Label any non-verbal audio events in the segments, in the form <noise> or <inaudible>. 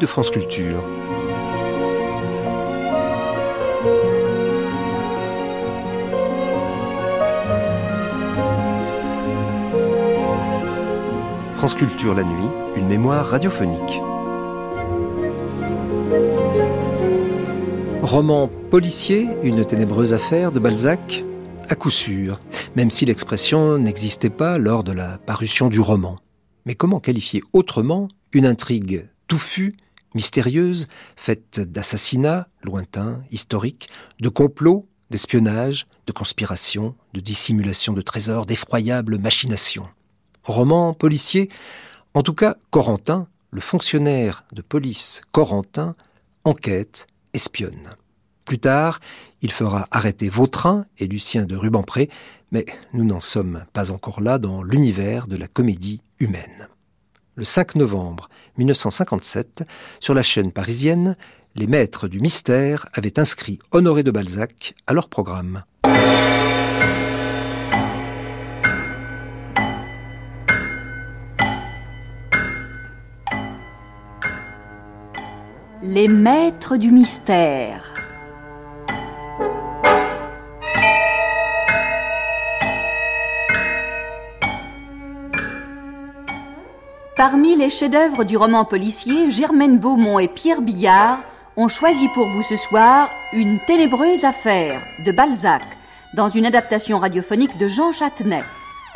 de France Culture. France Culture la nuit, une mémoire radiophonique. Roman policier, une ténébreuse affaire de Balzac À coup sûr, même si l'expression n'existait pas lors de la parution du roman. Mais comment qualifier autrement une intrigue touffue, mystérieuse, faite d'assassinats lointains, historiques, de complots, d'espionnage, de conspirations, de dissimulation de trésors, d'effroyables machinations roman policier. En tout cas, Corentin, le fonctionnaire de police Corentin, enquête, espionne. Plus tard, il fera arrêter Vautrin et Lucien de Rubempré, mais nous n'en sommes pas encore là dans l'univers de la comédie humaine. Le 5 novembre 1957, sur la chaîne parisienne, les maîtres du mystère avaient inscrit Honoré de Balzac à leur programme. Les maîtres du mystère. Parmi les chefs-d'œuvre du roman policier, Germaine Beaumont et Pierre Billard ont choisi pour vous ce soir Une ténébreuse affaire de Balzac, dans une adaptation radiophonique de Jean Châtenay.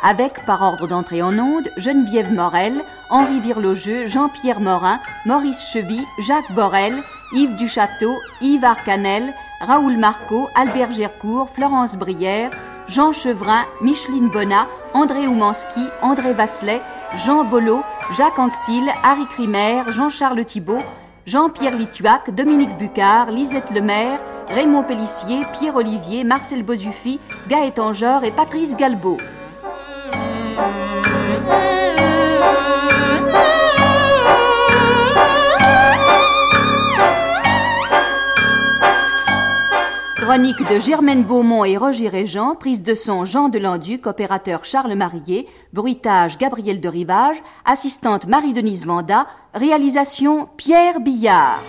Avec, par ordre d'entrée en onde, Geneviève Morel, Henri Virlogeux, Jean-Pierre Morin, Maurice Chevy, Jacques Borel, Yves Duchâteau, Yves Arcanel, Raoul Marco, Albert Gercourt, Florence Brière, Jean Chevrin, Micheline Bonnat, André Oumanski, André Vasselet, Jean Bollot, Jacques Anctil, Harry Crimer, Jean-Charles Thibault, Jean-Pierre Lituac, Dominique Bucard, Lisette Lemaire, Raymond Pellissier, Pierre Olivier, Marcel Bozuffi, Gaëtan et Patrice Galbeau. Chronique de Germaine Beaumont et Roger Régent, prise de son Jean Delanduc, opérateur Charles Marié, bruitage Gabriel de Rivage, assistante Marie-Denise Vanda, réalisation Pierre Billard.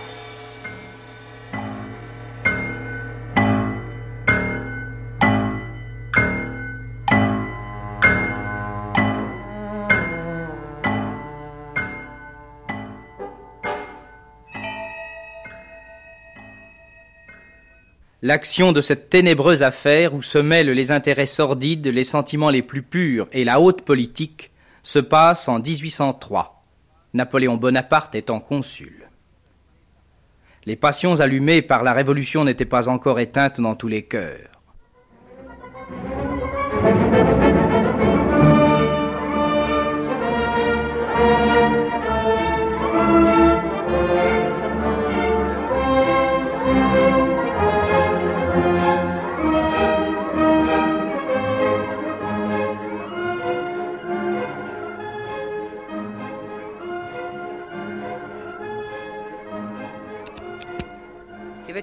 L'action de cette ténébreuse affaire où se mêlent les intérêts sordides, les sentiments les plus purs et la haute politique se passe en 1803, Napoléon Bonaparte étant consul. Les passions allumées par la Révolution n'étaient pas encore éteintes dans tous les cœurs.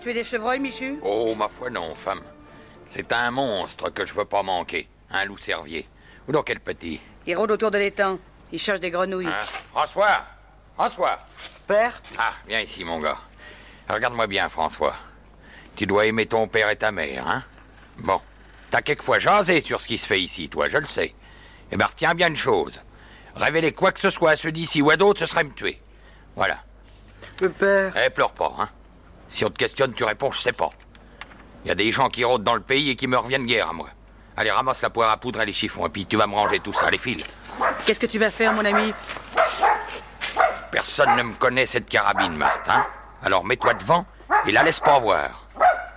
Tuer des chevreuils, Michu? Oh, ma foi, non, femme. C'est un monstre que je veux pas manquer. Un loup cervier. Ou donc quel petit? Il rôde autour de l'étang. Il cherche des grenouilles. Hein? François François Père? Ah, viens ici, mon gars. Regarde-moi bien, François. Tu dois aimer ton père et ta mère, hein? Bon. T'as quelquefois jasé sur ce qui se fait ici, toi, je le sais. Eh ben, retiens bien une chose. Révéler quoi que ce soit à ceux d'ici ou à d'autres, ce serait me tuer. Voilà. Le père. Eh, pleure pas, hein? Si on te questionne, tu réponds, je sais pas. Il y a des gens qui rôdent dans le pays et qui me reviennent guère à moi. Allez, ramasse la poire à poudre et les chiffons, et puis tu vas me ranger tout ça, les fils. Qu'est-ce que tu vas faire, mon ami? Personne ne me connaît cette carabine, Martin. Alors mets-toi devant et la laisse pas voir.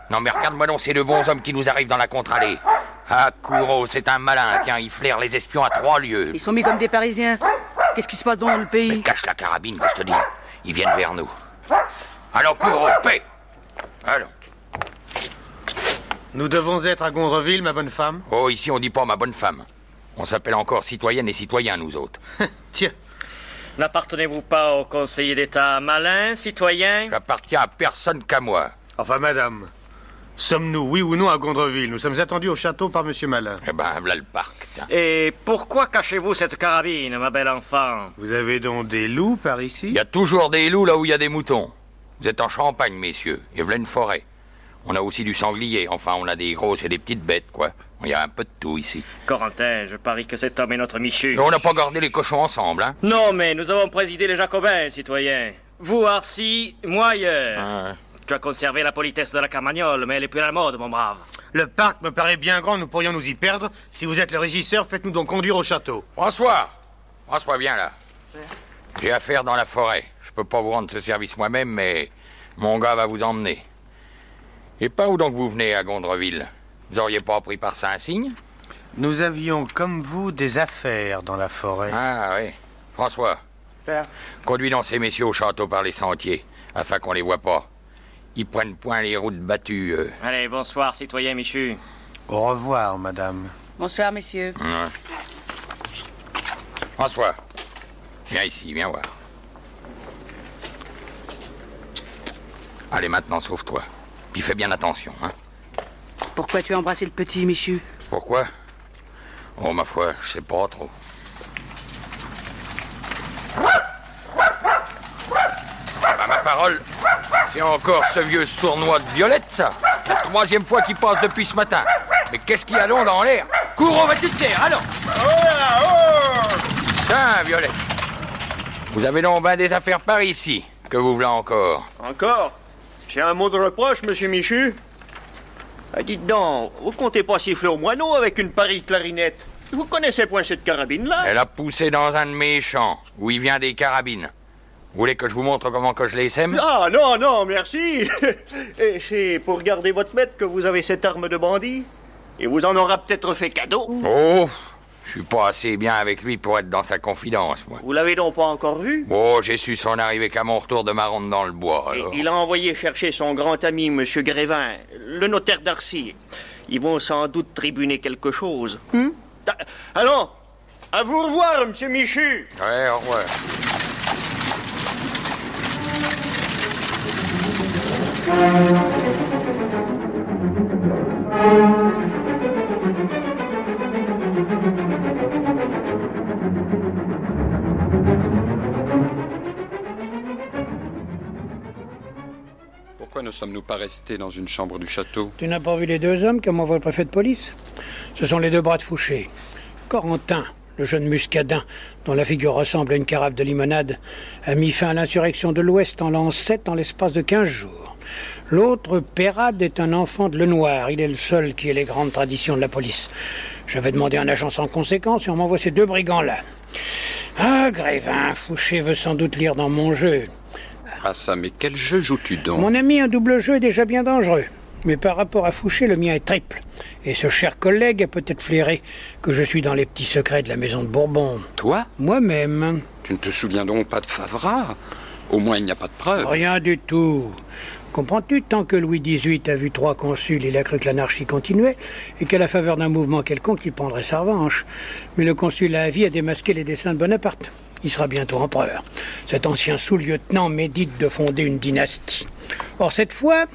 Non, mais regarde-moi donc ces deux bons hommes qui nous arrivent dans la contre-allée. Ah, Courreau, c'est un malin. Tiens, il flaire les espions à trois lieues. Ils sont mis comme des Parisiens. Qu'est-ce qui se passe dans le pays? Mais cache la carabine, je te dis. Ils viennent vers nous. Allons, cours paix Allons. Nous devons être à Gondreville, ma bonne femme Oh, ici on dit pas ma bonne femme. On s'appelle encore citoyenne et citoyens, nous autres. <laughs> Tiens. N'appartenez-vous pas au conseiller d'État malin, citoyen? J'appartiens à personne qu'à moi. Enfin, madame, Sommes-nous, oui ou non, à Gondreville? Nous sommes attendus au château par Monsieur Malin. Eh ben, voilà le parc. tiens. Et pourquoi cachez-vous cette carabine, ma belle enfant? Vous avez donc des loups par ici? Il y a toujours des loups là où il y a des moutons. Vous êtes en Champagne, messieurs, et voilà une forêt. On a aussi du sanglier, enfin, on a des grosses et des petites bêtes, quoi. Il y a un peu de tout ici. Corentin, je parie que cet homme est notre Michu. Mais on n'a pas gardé les cochons ensemble, hein Non, mais nous avons présidé les Jacobins, citoyens. Vous, Arcy, moi ailleurs. Ah, Tu as conservé la politesse de la Carmagnole, mais elle est plus à la mode, mon brave. Le parc me paraît bien grand, nous pourrions nous y perdre. Si vous êtes le régisseur, faites-nous donc conduire au château. François François, viens là. J'ai affaire dans la forêt. Je peux pas vous rendre ce service moi-même, mais mon gars va vous emmener. Et pas où donc vous venez à Gondreville? Vous auriez pas pris par Saint-Signe Nous avions, comme vous, des affaires dans la forêt. Ah oui. François. Père. Conduis donc ces messieurs au château par les sentiers, afin qu'on les voit pas. Ils prennent point les routes battues. euh. Allez, bonsoir, citoyen Michu. Au revoir, madame. Bonsoir, messieurs. Ouais. François, viens ici, viens voir. Allez, maintenant, sauve-toi. Puis fais bien attention, hein. Pourquoi tu as embrassé le petit, Michu? Pourquoi? Oh, ma foi, je sais pas trop. Bah, ma parole, c'est encore ce vieux sournois de Violette, ça. La troisième fois qu'il passe depuis ce matin. Mais qu'est-ce qu'il y a donc dans l'air? Cours, on va te taire, allons Tiens, Violette. Vous avez donc ben des affaires par ici. Que vous voulez encore? Encore? J'ai un mot de reproche, monsieur Michu. Ah, dites donc, vous comptez pas siffler au moineau avec une pareille clarinette? Vous connaissez point cette carabine-là? Elle a poussé dans un de mes champs, où il vient des carabines. Vous voulez que je vous montre comment que je les sème? Ah non, non, merci. <laughs> Et c'est pour garder votre maître que vous avez cette arme de bandit. Et vous en aura peut-être fait cadeau. Oh, je suis pas assez bien avec lui pour être dans sa confidence, moi. Vous l'avez donc pas encore vu? Oh, j'ai su son arrivée qu'à mon retour de ma ronde dans le bois, alors. Il a envoyé chercher son grand ami, monsieur Grévin, le notaire d'Arcy. Ils vont sans doute tribuner quelque chose. Hmm? Ah, Allons À vous revoir, monsieur Michu Ouais, au revoir. Ne sommes-nous pas restés dans une chambre du château Tu n'as pas vu les deux hommes comme envoie le préfet de police? Ce sont les deux bras de Fouché. Corentin, le jeune muscadin, dont la figure ressemble à une carafe de limonade, a mis fin à l'insurrection de l'Ouest en l'an 7 en l'espace de 15 jours. L'autre, Pérade, est un enfant de Lenoir. Il est le seul qui ait les grandes traditions de la police. J'avais demandé un agent sans conséquence et on m'envoie ces deux brigands-là. Ah, Grévin, Fouché veut sans doute lire dans mon jeu. Ah ça, mais quel jeu joues-tu donc Mon ami, un double jeu est déjà bien dangereux. Mais par rapport à Fouché, le mien est triple. Et ce cher collègue a peut-être flairé que je suis dans les petits secrets de la maison de Bourbon. Toi Moi-même. Tu ne te souviens donc pas de Favras Au moins, il n'y a pas de preuves. Rien du tout. Comprends-tu, tant que Louis XVIII a vu trois consuls, il a cru que l'anarchie continuait et qu'à la faveur d'un mouvement quelconque, il prendrait sa revanche. Mais le consul à vie a démasqué les desseins de Bonaparte. Il sera bientôt empereur. Cet ancien sous-lieutenant médite de fonder une dynastie. Or, cette fois,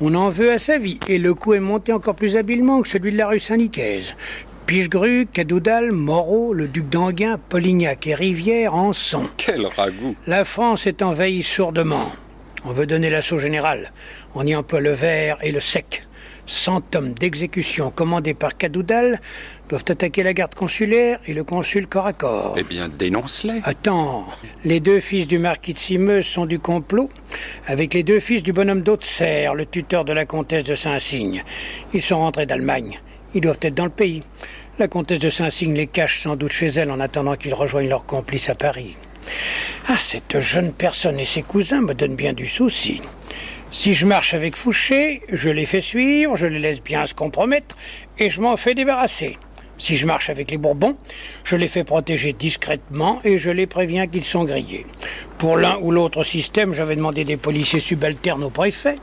on en veut à sa vie, et le coup est monté encore plus habilement que celui de la rue Saint-Nicaise. Pichegru, Cadoudal, Moreau, le duc d'Anguin, Polignac et Rivière en sont. Quel ragoût La France est envahie sourdement. On veut donner l'assaut général. On y emploie le vert et le sec. Cent hommes d'exécution commandés par Cadoudal doivent attaquer la garde consulaire et le consul corps à corps. Eh bien, dénonce-les. Attends, les deux fils du marquis de Simeuse sont du complot avec les deux fils du bonhomme d'Auxerre, le tuteur de la comtesse de Saint-Cygne. Ils sont rentrés d'Allemagne. Ils doivent être dans le pays. La comtesse de Saint-Cygne les cache sans doute chez elle en attendant qu'ils rejoignent leurs complices à Paris. Ah, cette jeune personne et ses cousins me donnent bien du souci. Si je marche avec Fouché, je les fais suivre, je les laisse bien se compromettre et je m'en fais débarrasser. Si je marche avec les Bourbons, je les fais protéger discrètement et je les préviens qu'ils sont grillés. Pour l'un ou l'autre système, j'avais demandé des policiers subalternes au préfet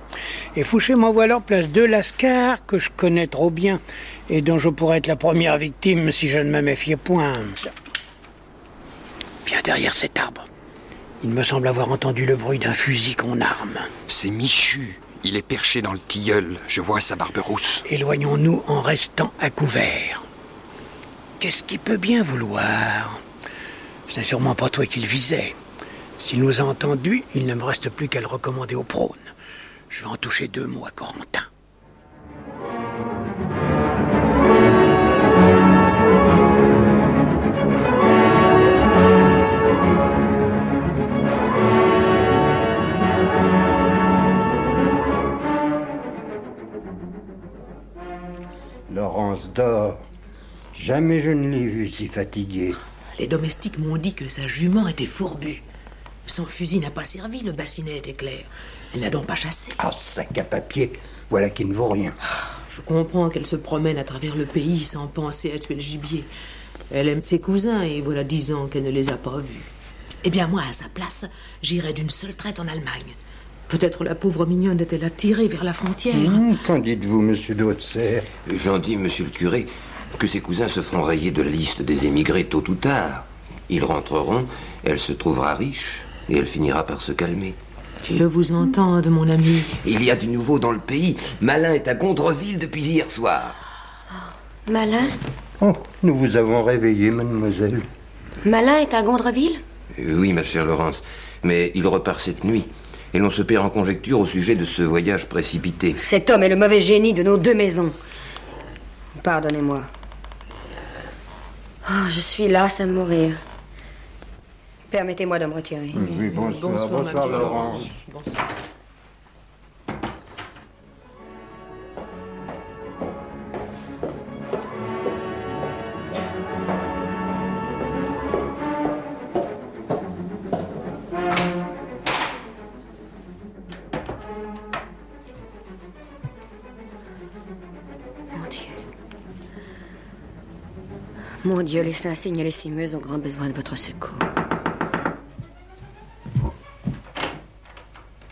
et Fouché m'envoie leur place deux lascars que je connais trop bien et dont je pourrais être la première victime si je ne me méfiais point. Viens derrière cet arbre. Il me semble avoir entendu le bruit d'un fusil qu'on arme. C'est Michu. Il est perché dans le tilleul. Je vois sa barbe rousse. Éloignons-nous en restant à couvert. Qu'est-ce qu'il peut bien vouloir? Ce n'est sûrement pas toi qu'il visait. S'il nous a entendus, il ne me reste plus qu'à le recommander au prône. Je vais en toucher deux mots à Corentin. Jamais je ne l'ai vue si fatiguée. Les domestiques m'ont dit que sa jument était fourbue. Son fusil n'a pas servi, le bassinet était clair. Elle n'a donc pas chassé. Ah, sac à papier, voilà qui ne vaut rien. Je comprends qu'elle se promène à travers le pays sans penser à tuer le gibier. Elle aime ses cousins et voilà dix ans qu'elle ne les a pas vus. Eh bien, moi, à sa place, j'irais d'une seule traite en Allemagne. Peut-être la pauvre mignonne est-elle attirée vers la frontière. Hum, Qu'en dites-vous, monsieur de Haute-Serre J'en dis, monsieur le curé, que ses cousins se feront rayer de la liste des émigrés tôt ou tard. Ils rentreront, elle se trouvera riche, et elle finira par se calmer. Dieu vous entende, mon ami. Il y a du nouveau dans le pays. Malin est à Gondreville depuis hier soir. Malin Oh, nous vous avons réveillé, mademoiselle. Malin est à Gondreville Euh, Oui, ma chère Laurence, mais il repart cette nuit. Et l'on se perd en conjecture au sujet de ce voyage précipité. Cet homme est le mauvais génie de nos deux maisons. Pardonnez-moi. Oh, je suis lasse à mourir. Permettez-moi de me retirer. Oui, bonsoir, bonsoir, Laurence. Mon Mon Dieu, les Saint-Signes et les Cimeuses ont grand besoin de votre secours.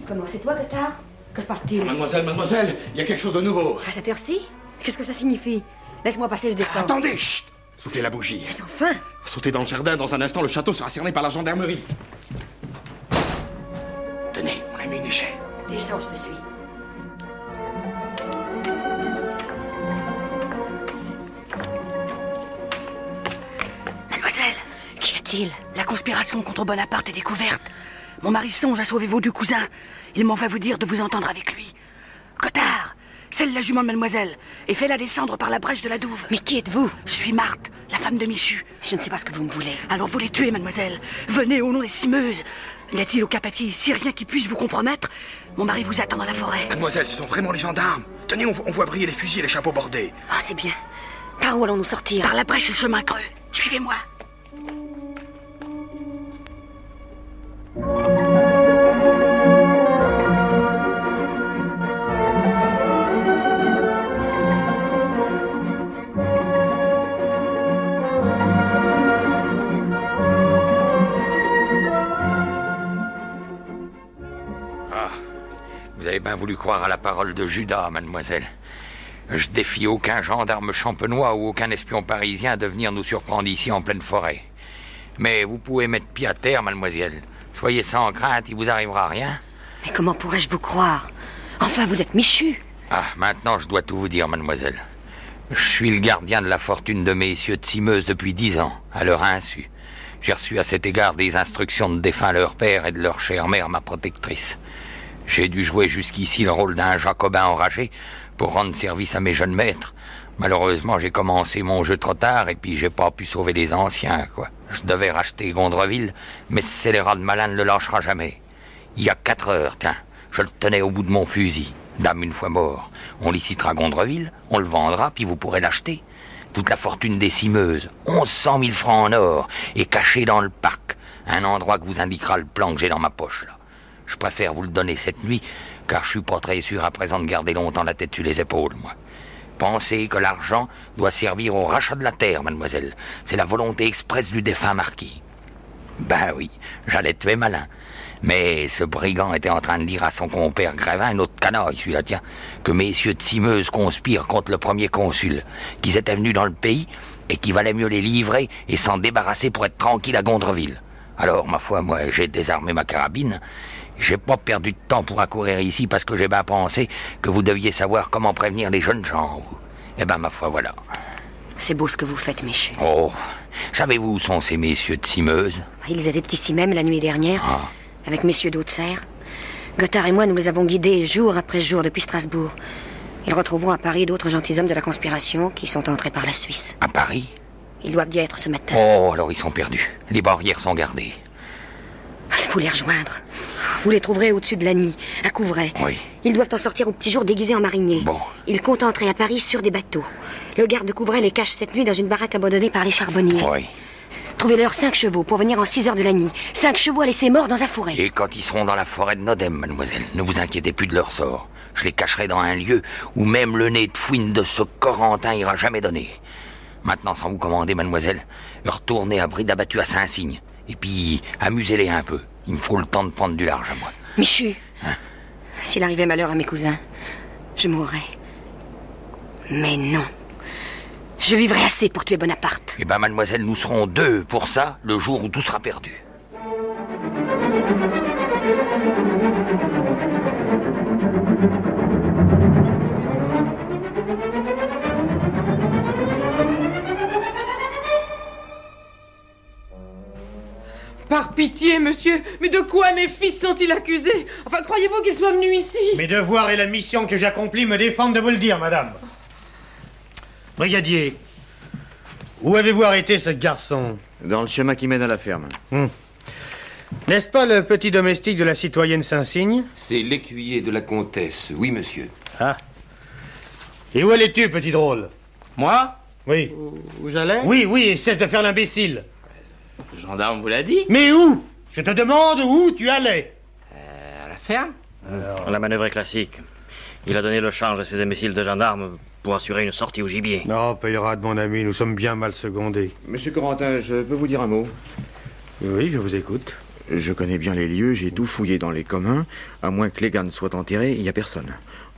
Comment, c'est toi, Cotard Que se passe-t-il? Mademoiselle, mademoiselle, il y a quelque chose de nouveau. À cette heure-ci? Qu'est-ce que ça signifie? Laisse-moi passer, je descends. Attendez, chut Soufflez la bougie. Mais enfin Sautez dans le jardin, dans un instant, le château sera cerné par la gendarmerie. Tenez, on a mis une échelle. Descends, je te suis. Conspiration contre Bonaparte est découverte. Mon mari songe à sauver vos deux cousins. Il m'en va vous dire de vous entendre avec lui. Cotard, celle la jument de mademoiselle, et fais-la descendre par la brèche de la douve. Mais qui êtes-vous Je suis Marthe, la femme de Michu. Je ne sais pas ce que vous me voulez. Alors vous les tuez, mademoiselle. Venez au nom des cimeuses. N'y a-t-il aucun papier ici, rien qui puisse vous compromettre Mon mari vous attend dans la forêt. Mademoiselle, ce sont vraiment les gendarmes. Tenez, on, on voit briller les fusils et les chapeaux bordés. Oh, c'est bien. Par où allons-nous sortir Par la brèche et le chemin creux. Suivez-moi. Voulu croire à la parole de Judas, mademoiselle. Je défie aucun gendarme champenois ou aucun espion parisien de venir nous surprendre ici en pleine forêt. Mais vous pouvez mettre pied à terre, mademoiselle. Soyez sans crainte, il vous arrivera rien. Mais comment pourrais-je vous croire? Enfin, vous êtes Michu. Ah, maintenant je dois tout vous dire, mademoiselle. Je suis le gardien de la fortune de messieurs de Simeuse depuis dix ans, à leur insu. J'ai reçu à cet égard des instructions de défunt leur père et de leur chère mère, ma protectrice. J'ai dû jouer jusqu'ici le rôle d'un jacobin enragé pour rendre service à mes jeunes maîtres. Malheureusement, j'ai commencé mon jeu trop tard et puis j'ai pas pu sauver les anciens, quoi. Je devais racheter Gondreville, mais ce scélérat de malin ne le lâchera jamais. Il y a quatre heures, tiens, je le tenais au bout de mon fusil. Dame, une fois mort, on licitera Gondreville, on le vendra, puis vous pourrez l'acheter. Toute la fortune des cimeuses, onze cent mille francs en or, est cachée dans le parc, un endroit que vous indiquera le plan que j'ai dans ma poche, là. Je préfère vous le donner cette nuit, car je suis pas très sûr à présent de garder longtemps la tête sur les épaules, moi. Pensez que l'argent doit servir au rachat de la terre, mademoiselle. C'est la volonté expresse du défunt marquis. Ben oui, j'allais tuer malin. Mais ce brigand était en train de dire à son compère Grévin, un autre canaille, celui-là, tiens, que messieurs de Simeuse conspirent contre le premier consul, qu'ils étaient venus dans le pays et qu'il valait mieux les livrer et s'en débarrasser pour être tranquille à Gondreville. Alors, ma foi, moi, j'ai désarmé ma carabine. J'ai pas perdu de temps pour accourir ici parce que j'ai bien pensé que vous deviez savoir comment prévenir les jeunes gens. Eh ben, ma foi, voilà. C'est beau ce que vous faites, Michu. Oh, savez-vous où sont ces messieurs de Simeuse Ils étaient ici même la nuit dernière, Ah. avec messieurs d'Haute-Serre. Gothard et moi, nous les avons guidés jour après jour depuis Strasbourg. Ils retrouveront à Paris d'autres gentilshommes de la conspiration qui sont entrés par la Suisse. À Paris? Ils doivent y être ce matin. Oh, alors ils sont perdus. Les barrières sont gardées. Il faut les rejoindre. Vous les trouverez au-dessus de Lagny, à Couvray. Oui. Ils doivent en sortir au petit jour déguisés en mariniers. Bon. Ils comptent entrer à Paris sur des bateaux. Le garde de Couvray les cache cette nuit dans une baraque abandonnée par les charbonniers. Oui. Trouvez-leur cinq chevaux pour venir en six heures de Lagny. Cinq chevaux à laisser morts dans un fourré. Et quand ils seront dans la forêt de Nodem, mademoiselle, ne vous inquiétez plus de leur sort. Je les cacherai dans un lieu où même le nez de fouine de ce Corentin ira jamais donner. Maintenant, sans vous commander, mademoiselle, retournez à bride abattue à Saint-Cygne. Et puis, amusez-les un peu. Il me faut le temps de prendre du large à moi. Michu, s'il arrivait malheur à mes cousins, je mourrais. Mais non. Je vivrai assez pour tuer Bonaparte. Eh ben, mademoiselle, nous serons deux pour ça le jour où tout sera perdu. Pitié, monsieur, mais de quoi mes fils sont-ils accusés? Enfin, croyez-vous qu'ils soient venus ici? Mes devoirs et la mission que j'accomplis me défendent de vous le dire, madame. Brigadier, où avez-vous arrêté ce garçon? Dans le chemin qui mène à la ferme. Hmm. N'est-ce pas le petit domestique de la citoyenne Saint-Cygne? C'est l'écuyer de la comtesse, oui, monsieur. Ah. Et où allais-tu, petit drôle? Moi? Oui. Où j'allais? Oui, oui, et cesse de faire l'imbécile. Le gendarme vous l'a dit Mais où? Je te demande où tu allais. Euh, À la ferme La manœuvre est classique. Il a donné le change à ces imbéciles de gendarmes pour assurer une sortie au gibier. Non, Payerade, mon ami, nous sommes bien mal secondés. Monsieur Corentin, je peux vous dire un mot? Oui, je vous écoute. Je connais bien les lieux, j'ai tout fouillé dans les communs. À moins que les gars ne soient enterrés, il n'y a personne.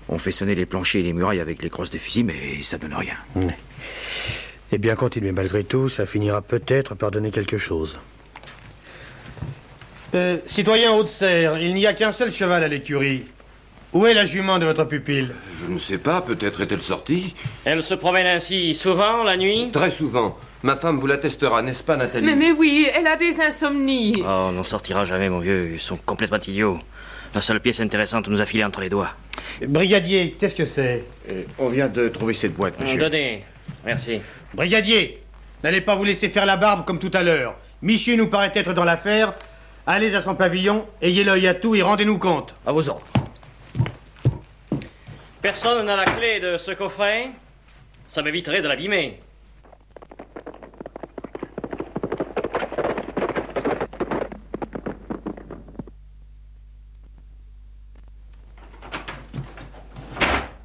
On fait sonner les planchers et les murailles avec les crosses de fusil, mais ça donne rien. Eh bien, continuez malgré tout, ça finira peut-être par donner quelque chose. Euh, citoyen Haute-Serre, il n'y a qu'un seul cheval à l'écurie. Où est la jument de votre pupille Je ne sais pas, peut-être est-elle sortie Elle se promène ainsi souvent la nuit Très souvent. Ma femme vous l'attestera, n'est-ce pas, Nathalie mais, mais oui, elle a des insomnies. Oh, on n'en sortira jamais, mon vieux. Ils sont complètement idiots. La seule pièce intéressante nous a filé entre les doigts. Brigadier, qu'est-ce que c'est Euh, on vient de trouver cette boîte, monsieur. Donnez. Merci. Brigadier, n'allez pas vous laisser faire la barbe comme tout à l'heure. Michu nous paraît être dans l'affaire. Allez à son pavillon, ayez l'œil à tout et rendez-nous compte. À vos ordres. Personne n'a la clé de ce coffret Ça m'éviterait de l'abîmer.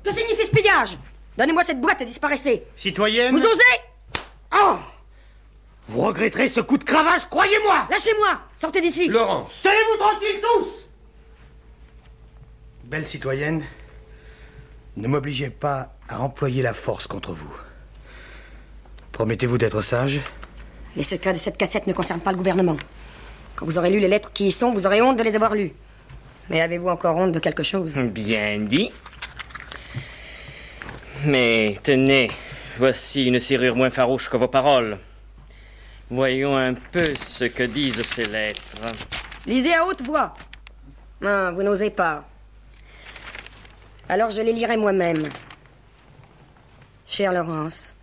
Que signifie ce pillage? Donnez-moi cette boîte et disparaissez. Citoyenne Vous osez? Regretterez ce coup de cravache, croyez-moi Lâchez-moi Sortez d'ici Laurence Tenez-vous tranquilles tous Belle citoyenne, ne m'obligez pas à employer la force contre vous. Promettez-vous d'être sage Les secrets de cette cassette ne concernent pas le gouvernement. Quand vous aurez lu les lettres qui y sont, vous aurez honte de les avoir lues. Mais avez-vous encore honte de quelque chose? Bien dit. Mais tenez, voici une serrure moins farouche que vos paroles. Voyons un peu ce que disent ces lettres. Lisez à haute voix. Non, vous n'osez pas. Alors je les lirai moi-même. Chère Laurence,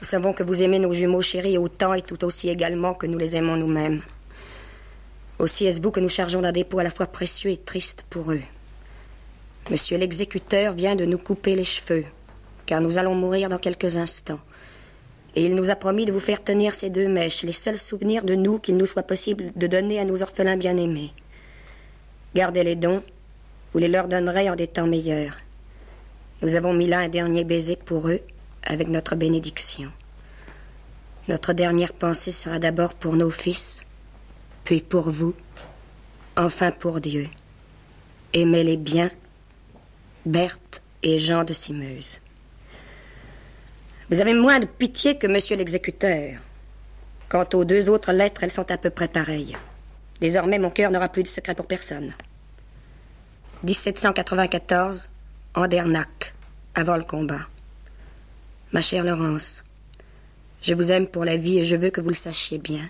nous savons que vous aimez nos jumeaux chéris autant et tout aussi également que nous les aimons nous-mêmes. Aussi est-ce vous que nous chargeons d'un dépôt à la fois précieux et triste pour eux. Monsieur l'exécuteur vient de nous couper les cheveux, car nous allons mourir dans quelques instants. Et il nous a promis de vous faire tenir ces deux mèches, les seuls souvenirs de nous qu'il nous soit possible de donner à nos orphelins bien-aimés. Gardez-les donc, vous les leur donnerez en des temps meilleurs. Nous avons mis là un dernier baiser pour eux, avec notre bénédiction. Notre dernière pensée sera d'abord pour nos fils, puis pour vous, enfin pour Dieu. Aimez-les bien, Berthe et Jean de Simeuse. Vous avez moins de pitié que monsieur l'exécuteur. Quant aux deux autres lettres, elles sont à peu près pareilles. Désormais, mon cœur n'aura plus de secret pour personne. 1794, Andernac, avant le combat. Ma chère Laurence, je vous aime pour la vie et je veux que vous le sachiez bien.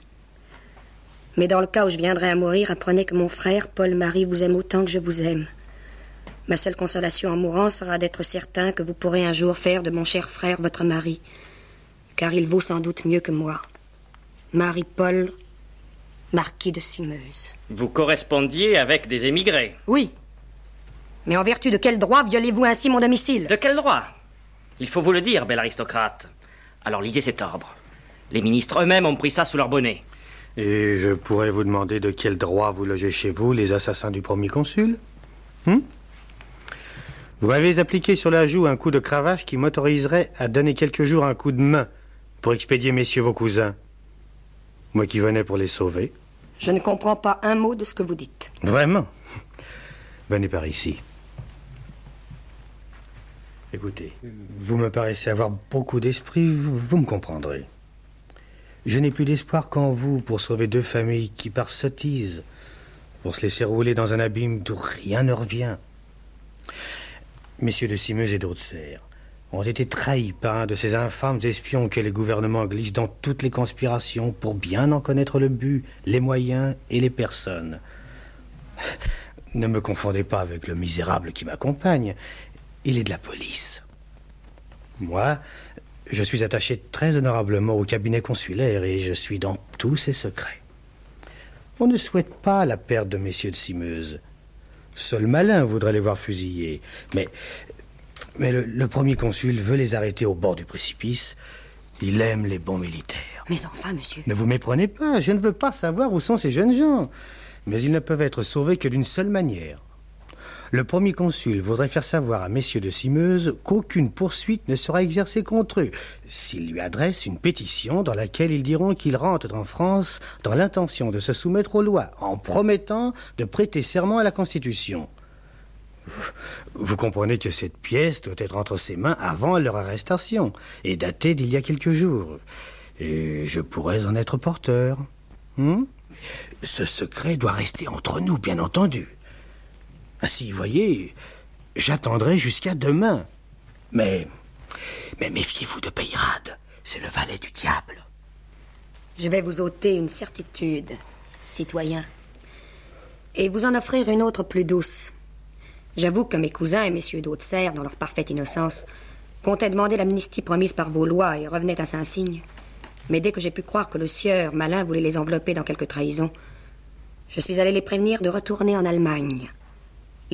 Mais dans le cas où je viendrais à mourir, apprenez que mon frère, Paul-Marie, vous aime autant que je vous aime. Ma seule consolation en mourant sera d'être certain que vous pourrez un jour faire de mon cher frère votre mari, car il vaut sans doute mieux que moi. Marie-Paul, marquis de Simeuse. Vous correspondiez avec des émigrés. Oui. Mais en vertu de quel droit violez-vous ainsi mon domicile? De quel droit? Il faut vous le dire, bel aristocrate. Alors lisez cet ordre. Les ministres eux-mêmes ont pris ça sous leur bonnet. Et je pourrais vous demander de quel droit vous logez chez vous les assassins du premier consul? Hum Vous m'avez appliqué sur la joue un coup de cravache qui m'autoriserait à donner quelques jours un coup de main pour expédier messieurs vos cousins. Moi qui venais pour les sauver. Je ne comprends pas un mot de ce que vous dites. Vraiment? Venez par ici. Écoutez, vous me paraissez avoir beaucoup d'esprit, vous, vous me comprendrez. Je n'ai plus d'espoir qu'en vous pour sauver deux familles qui, par sottise, vont se laisser rouler dans un abîme d'où rien ne revient. Messieurs de Simeuse et d'Auxerre ont été trahis par un de ces infâmes espions que les gouvernements glissent dans toutes les conspirations pour bien en connaître le but, les moyens et les personnes. <laughs> Ne me confondez pas avec le misérable qui m'accompagne. Il est de la police. Moi, je suis attaché très honorablement au cabinet consulaire et je suis dans tous ses secrets. On ne souhaite pas la perte de messieurs de Simeuse. Seul malin voudrait les voir fusillés. Mais, mais le, le premier consul veut les arrêter au bord du précipice. Il aime les bons militaires. Mais enfin, monsieur. Ne vous méprenez pas, je ne veux pas savoir où sont ces jeunes gens. Mais ils ne peuvent être sauvés que d'une seule manière. Le premier consul voudrait faire savoir à messieurs de Simeuse qu'aucune poursuite ne sera exercée contre eux s'ils lui adressent une pétition dans laquelle ils diront qu'ils rentrent en France dans l'intention de se soumettre aux lois, en promettant de prêter serment à la Constitution. Vous, comprenez que cette pièce doit être entre ses mains avant leur arrestation et datée d'il y a quelques jours. Et je pourrais en être porteur. Hmm? Ce secret doit rester entre nous, bien entendu. Ainsi, voyez, j'attendrai jusqu'à demain. Mais, mais méfiez-vous de Peyrade. C'est le valet du diable. Je vais vous ôter une certitude, citoyen, et vous en offrir une autre plus douce. J'avoue que mes cousins et messieurs d'Haute-Serre, dans leur parfaite innocence, comptaient demander l'amnistie promise par vos lois et revenaient à Saint-Cygne. Mais dès que j'ai pu croire que le sieur malin voulait les envelopper dans quelque trahison, je suis allé les prévenir de retourner en Allemagne.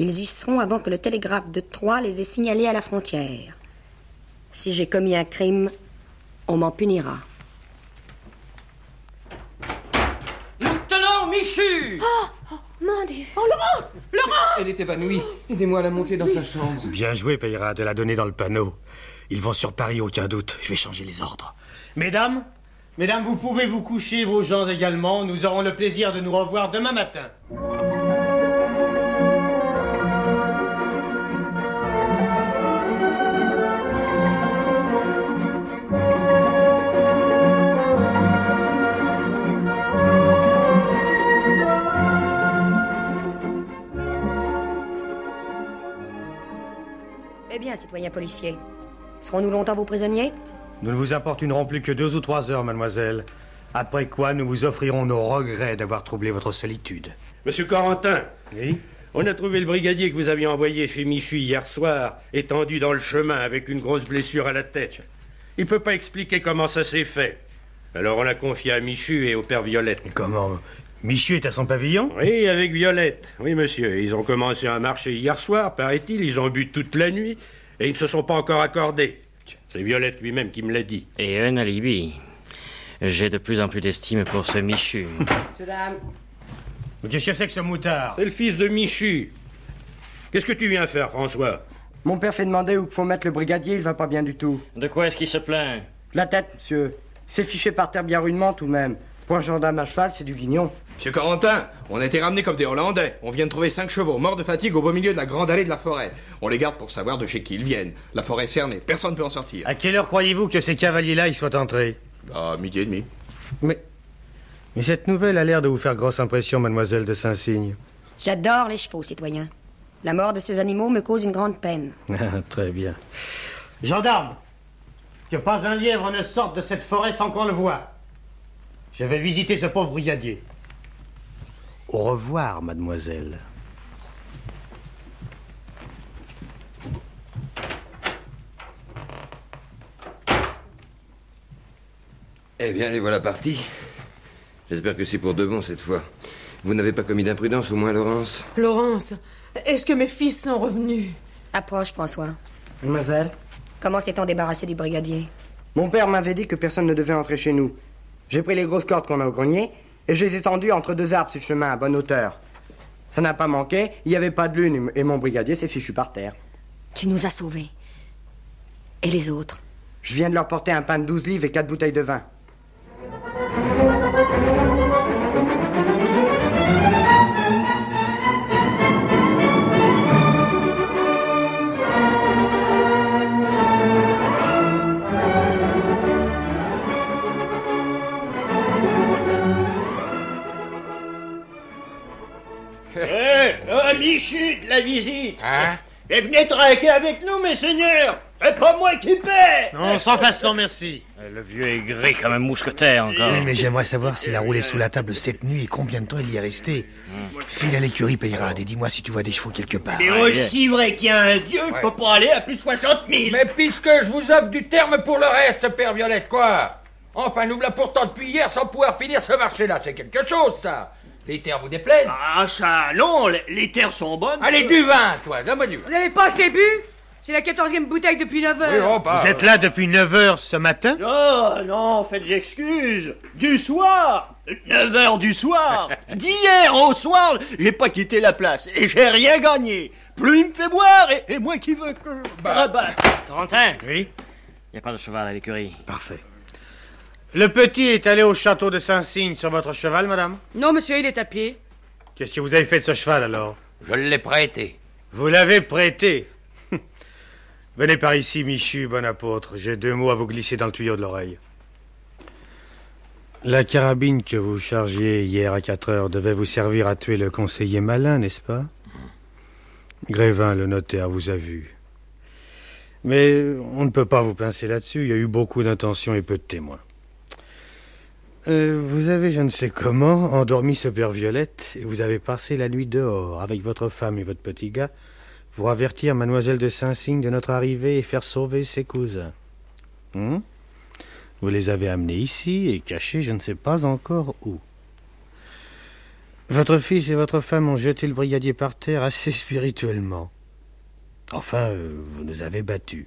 Ils y seront avant que le télégraphe de Troyes les ait signalés à la frontière. Si j'ai commis un crime, on m'en punira. Tenons Michu Oh, mon Dieu Oh, Laurence Laurence Elle est évanouie. Aidez-moi à la monter dans sa chambre. Bien joué, Peyrade, de la donner dans le panneau. Ils vont sur Paris, aucun doute. Je vais changer les ordres. Mesdames, mesdames, vous pouvez vous coucher, vos gens également. Nous aurons le plaisir de nous revoir demain matin. Eh bien, citoyen policier, serons-nous longtemps vos prisonniers? Nous ne vous importunerons plus que deux ou trois heures, mademoiselle. Après quoi, nous vous offrirons nos regrets d'avoir troublé votre solitude. Monsieur Corentin Oui? On a trouvé le brigadier que vous aviez envoyé chez Michu hier soir, étendu dans le chemin avec une grosse blessure à la tête. Il peut pas expliquer comment ça s'est fait. Alors on l'a confié à Michu et au père Violette. Comment Michu est à son pavillon? Oui, avec Violette. Oui, monsieur. Ils ont commencé à marcher hier soir, paraît-il. Ils ont bu toute la nuit et ils ne se sont pas encore accordés. C'est Violette lui-même qui me l'a dit. Et un alibi. J'ai de plus en plus d'estime pour ce Michu. Mais qu'est-ce que c'est que ce moutard? C'est le fils de Michu. Qu'est-ce que tu viens faire, François? Mon père fait demander où faut mettre le brigadier, il va pas bien du tout. De quoi est-ce qu'il se plaint? La tête, monsieur. C'est fiché par terre bien rudement tout de même. Pour un gendarme à cheval, c'est du guignon. Monsieur Corentin, on a été ramenés comme des Hollandais. On vient de trouver cinq chevaux morts de fatigue au beau milieu de la grande allée de la forêt. On les garde pour savoir de chez qui ils viennent. La forêt est cernée, personne ne peut en sortir. À quelle heure croyez-vous que ces cavaliers-là y soient entrés À midi et demi. Mais Mais cette nouvelle a l'air de vous faire grosse impression, mademoiselle de Saint-Cygne. J'adore les chevaux, citoyen. La mort de ces animaux me cause une grande peine. <laughs> Ah, Très bien. Gendarme Que pas un lièvre ne sorte de cette forêt sans qu'on le voie. Je vais visiter ce pauvre brigadier. Au revoir, mademoiselle. Eh bien, les voilà partis. J'espère que c'est pour de bon cette fois. Vous n'avez pas commis d'imprudence, au moins, Laurence Laurence, est-ce que mes fils sont revenus? Approche, François. Mademoiselle? Comment s'est-on débarrassé du brigadier? Mon père m'avait dit que personne ne devait entrer chez nous. J'ai pris les grosses cordes qu'on a au grenier et je les ai tendues entre deux arbres sur le chemin à bonne hauteur. Ça n'a pas manqué, il n'y avait pas de lune et mon brigadier s'est fichu par terre. Tu nous as sauvés. Et les autres? Je viens de leur porter un pain de 12 livres et quatre bouteilles de vin. Michu de la visite Hein Et venez traquer avec nous, mes seigneurs C'est pas moi qui paie Non, sans façon, merci. Le vieux est gris comme un mousquetaire encore. Oui, mais j'aimerais savoir s'il a roulé sous la table cette nuit et combien de temps il y est resté. File à l'écurie, Peyrade, et dis-moi si tu vois des chevaux quelque part. C'est aussi vrai qu'il y a un dieu, je peux pas aller à plus de 60 000 Mais puisque je vous offre du terme pour le reste, Père Violette, quoi? Enfin, nous voilà pourtant depuis hier sans pouvoir finir ce marché-là. C'est quelque chose, ça. Les terres vous déplaisent Ah, ça, non, les, les terres sont bonnes. Allez, du vin, toi, donne-moi du vin. Vous n'avez pas assez bu? C'est la quatorzième bouteille depuis 9 heures. Oui, oh, bah, Vous êtes là depuis 9 heures ce matin? Oh, non, faites excuses. Du soir 9 heures du soir <laughs> D'hier au soir, j'ai pas quitté la place et j'ai rien gagné. Plus il me fait boire et, et moi qui veux que Bah. Corentin Oui? Il n'y a pas de cheval à l'écurie. Parfait. Le petit est allé au château de Saint-Cygne sur votre cheval, madame Non, monsieur, il est à pied. Qu'est-ce que vous avez fait de ce cheval, alors Je l'ai prêté. Vous l'avez prêté <laughs> Venez par ici, Michu, bon apôtre. J'ai deux mots à vous glisser dans le tuyau de l'oreille. La carabine que vous chargiez hier à 4 heures devait vous servir à tuer le conseiller malin, n'est-ce pas Grévin, le notaire, vous a vu. Mais on ne peut pas vous pincer là-dessus. Il y a eu beaucoup d'intentions et peu de témoins. Euh, vous avez, je ne sais comment, endormi ce père Violette et vous avez passé la nuit dehors avec votre femme et votre petit gars pour avertir mademoiselle de Saint-Cygne de notre arrivée et faire sauver ses cousins. Hum vous les avez amenés ici et cachés je ne sais pas encore où. Votre fils et votre femme ont jeté le brigadier par terre assez spirituellement. Enfin, euh, vous nous avez battus.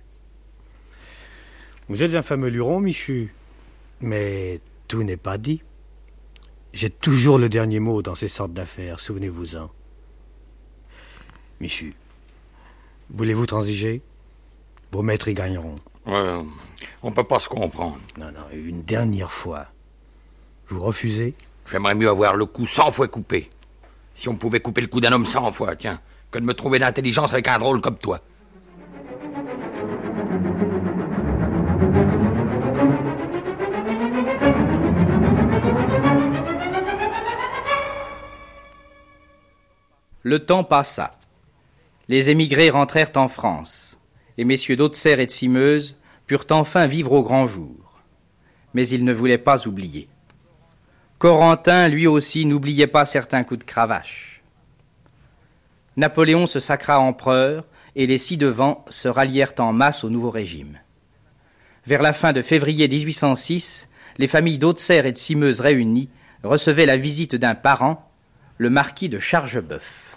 Vous êtes un fameux luron, Michu. Mais tout n'est pas dit. J'ai toujours le dernier mot dans ces sortes d'affaires, souvenez-vous-en. Michu, voulez-vous transiger? Vos maîtres y gagneront. Ouais, on peut pas se comprendre. Non, non, une dernière fois. Vous refusez? J'aimerais mieux avoir le cou cent fois coupé. Si on pouvait couper le cou d'un homme cent fois, tiens, que de me trouver d'intelligence avec un drôle comme toi. Le temps passa. Les émigrés rentrèrent en France, et messieurs d'Auxerre et de Simeuse purent enfin vivre au grand jour. Mais ils ne voulaient pas oublier. Corentin, lui aussi, n'oubliait pas certains coups de cravache. Napoléon se sacra empereur, et les ci-devant se rallièrent en masse au nouveau régime. Vers la fin de février 1806, les familles d'Auxerre et de Simeuse réunies recevaient la visite d'un parent, le marquis de Chargeboeuf.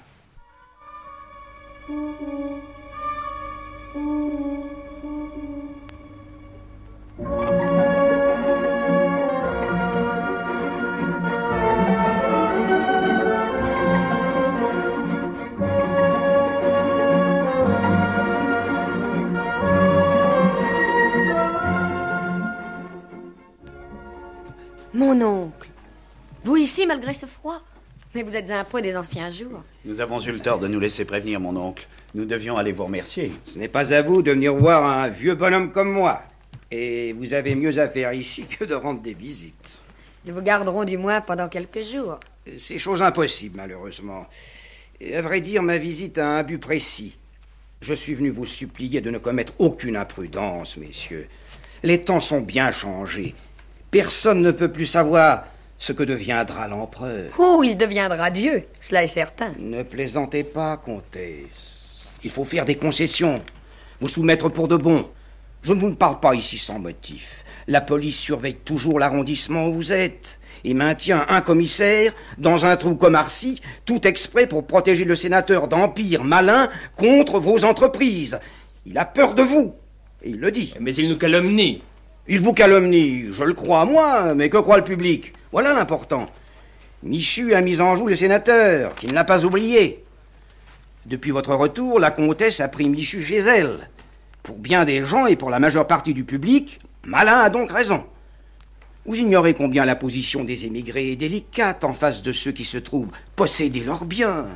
Mon oncle. Vous ici, malgré ce froid Mais vous êtes un peu des anciens jours. Nous avons eu le tort de nous laisser prévenir, mon oncle. Nous devions aller vous remercier. Ce n'est pas à vous de venir voir un vieux bonhomme comme moi. Et vous avez mieux à faire ici que de rendre des visites. Ils vous garderont du moins pendant quelques jours. C'est chose impossible, malheureusement. Et à vrai dire, ma visite a un but précis. Je suis venu vous supplier de ne commettre aucune imprudence, messieurs. Les temps sont bien changés. Personne ne peut plus savoir ce que deviendra l'empereur. Oh, il deviendra Dieu, cela est certain. Ne plaisantez pas, comtesse. Il faut faire des concessions, vous soumettre pour de bon. Je ne vous parle pas ici sans motif. La police surveille toujours l'arrondissement où vous êtes et maintient un commissaire dans un trou comme Arcy, tout exprès pour protéger le sénateur d'empire malin contre vos entreprises. Il a peur de vous, et il le dit. Mais il nous calomnie. Il vous calomnie, je le crois, moi, mais que croit le public? Voilà l'important. Michu a mis en joue le sénateur, qui ne l'a pas oublié. Depuis votre retour, la comtesse a pris Michu chez elle. Pour bien des gens et pour la majeure partie du public, Malin a donc raison. Vous ignorez combien la position des émigrés est délicate en face de ceux qui se trouvent posséder leurs biens.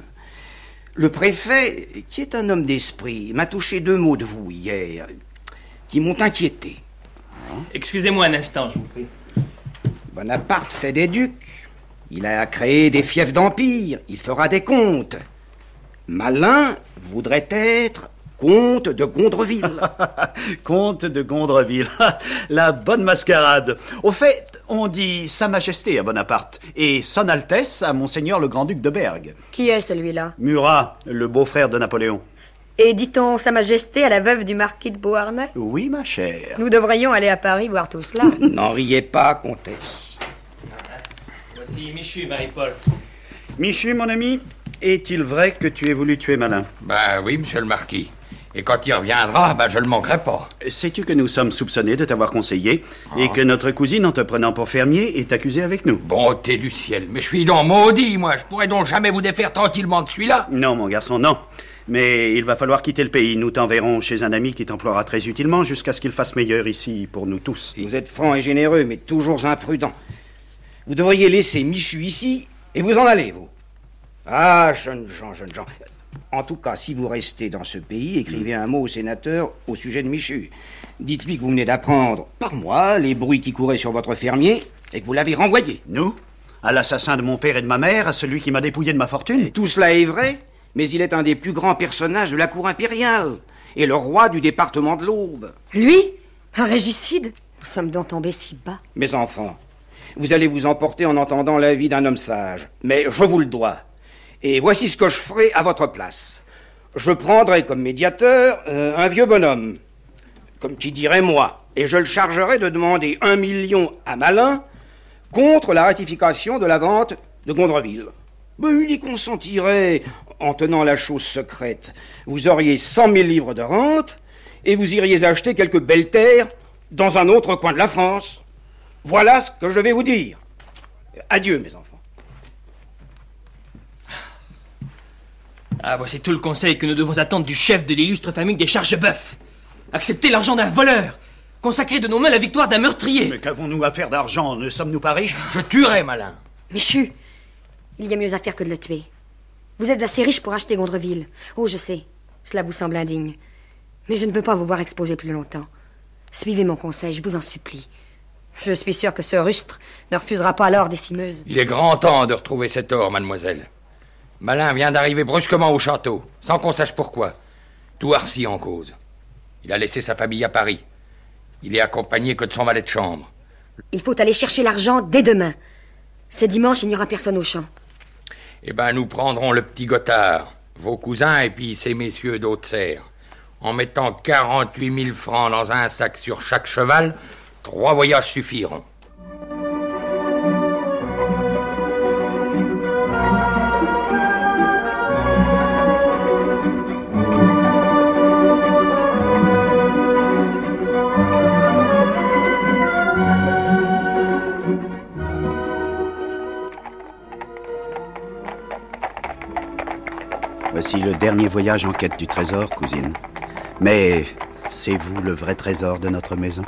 Le préfet, qui est un homme d'esprit, m'a touché deux mots de vous hier, qui m'ont inquiété. Excusez-moi un instant, je vous prie. Bonaparte fait des ducs. Il a créé des fiefs d'empire. Il fera des comptes. Malin voudrait être comte de Gondreville. <laughs> Comte de Gondreville. <laughs> La bonne mascarade. Au fait, on dit Sa Majesté à Bonaparte et Son Altesse à Monseigneur le Grand-Duc de Bergue. Qui est celui-là? Murat, le beau-frère de Napoléon. Et dit-on Sa Majesté à la veuve du marquis de Beauharnais? Oui, ma chère. Nous devrions aller à Paris voir tout cela. <laughs> N'en riez pas, comtesse. Voici Michu, Marie-Paul. Michu, mon ami, est-il vrai que tu aies voulu tuer Malin? Ben oui, monsieur le marquis. Et quand il reviendra, ben je le manquerai pas. Sais-tu que nous sommes soupçonnés de t'avoir conseillé et que notre cousine, en te prenant pour fermier, est accusée avec nous? Bonté du ciel, mais je suis donc maudit, moi. Je pourrais donc jamais vous défaire tranquillement de celui-là. Non, mon garçon, non. Mais il va falloir quitter le pays. Nous t'enverrons chez un ami qui t'emploiera très utilement jusqu'à ce qu'il fasse meilleur ici pour nous tous. Vous êtes franc et généreux, mais toujours imprudent. Vous devriez laisser Michu ici et vous en aller, vous. Ah, jeunes gens, jeunes gens. En tout cas, si vous restez dans ce pays, écrivez un mot au sénateur au sujet de Michu. Dites-lui que vous venez d'apprendre, par moi, les bruits qui couraient sur votre fermier et que vous l'avez renvoyé. Nous? À l'assassin de mon père et de ma mère, à celui qui m'a dépouillé de ma fortune? Tout cela est vrai, mais il est un des plus grands personnages de la cour impériale et le roi du département de l'Aube. Lui Un régicide Nous sommes donc tombés si bas. Mes enfants, vous allez vous emporter en entendant l'avis d'un homme sage, mais je vous le dois. Et voici ce que je ferai à votre place. Je prendrai comme médiateur euh, un vieux bonhomme, comme qui dirait moi, et je le chargerai de demander un million à Malin contre la ratification de la vente de Gondreville. Mais il y consentirait en tenant la chose secrète. Vous auriez cent mille livres de rente et vous iriez acheter quelques belles terres dans un autre coin de la France. Voilà ce que je vais vous dire. Adieu, mes enfants. Ah, voici tout le conseil que nous devons attendre du chef de l'illustre famille des Chargeboeuf. Accepter l'argent d'un voleur. Consacrer de nos mains la victoire d'un meurtrier. Mais qu'avons-nous à faire d'argent? Ne sommes-nous pas riches? Je tuerai Malin. Michu, il y a mieux à faire que de le tuer. Vous êtes assez riche pour acheter Gondreville. Oh, je sais, cela vous semble indigne. Mais je ne veux pas vous voir exposé plus longtemps. Suivez mon conseil, je vous en supplie. Je suis sûr que ce rustre ne refusera pas l'or des cimeuses. Il est grand temps de retrouver cet or, mademoiselle. Malin vient d'arriver brusquement au château, sans qu'on sache pourquoi. Tout Arcy en cause. Il a laissé sa famille à Paris. Il est accompagné que de son valet de chambre. Il faut aller chercher l'argent dès demain. C'est dimanche, il n'y aura personne au champ. Eh ben, nous prendrons le petit Gothard, vos cousins et puis ces messieurs d'Haute-Serre. En mettant 48 000 francs dans un sac sur chaque cheval, trois voyages suffiront. Voici le dernier voyage en quête du trésor, cousine. Mais c'est vous le vrai trésor de notre maison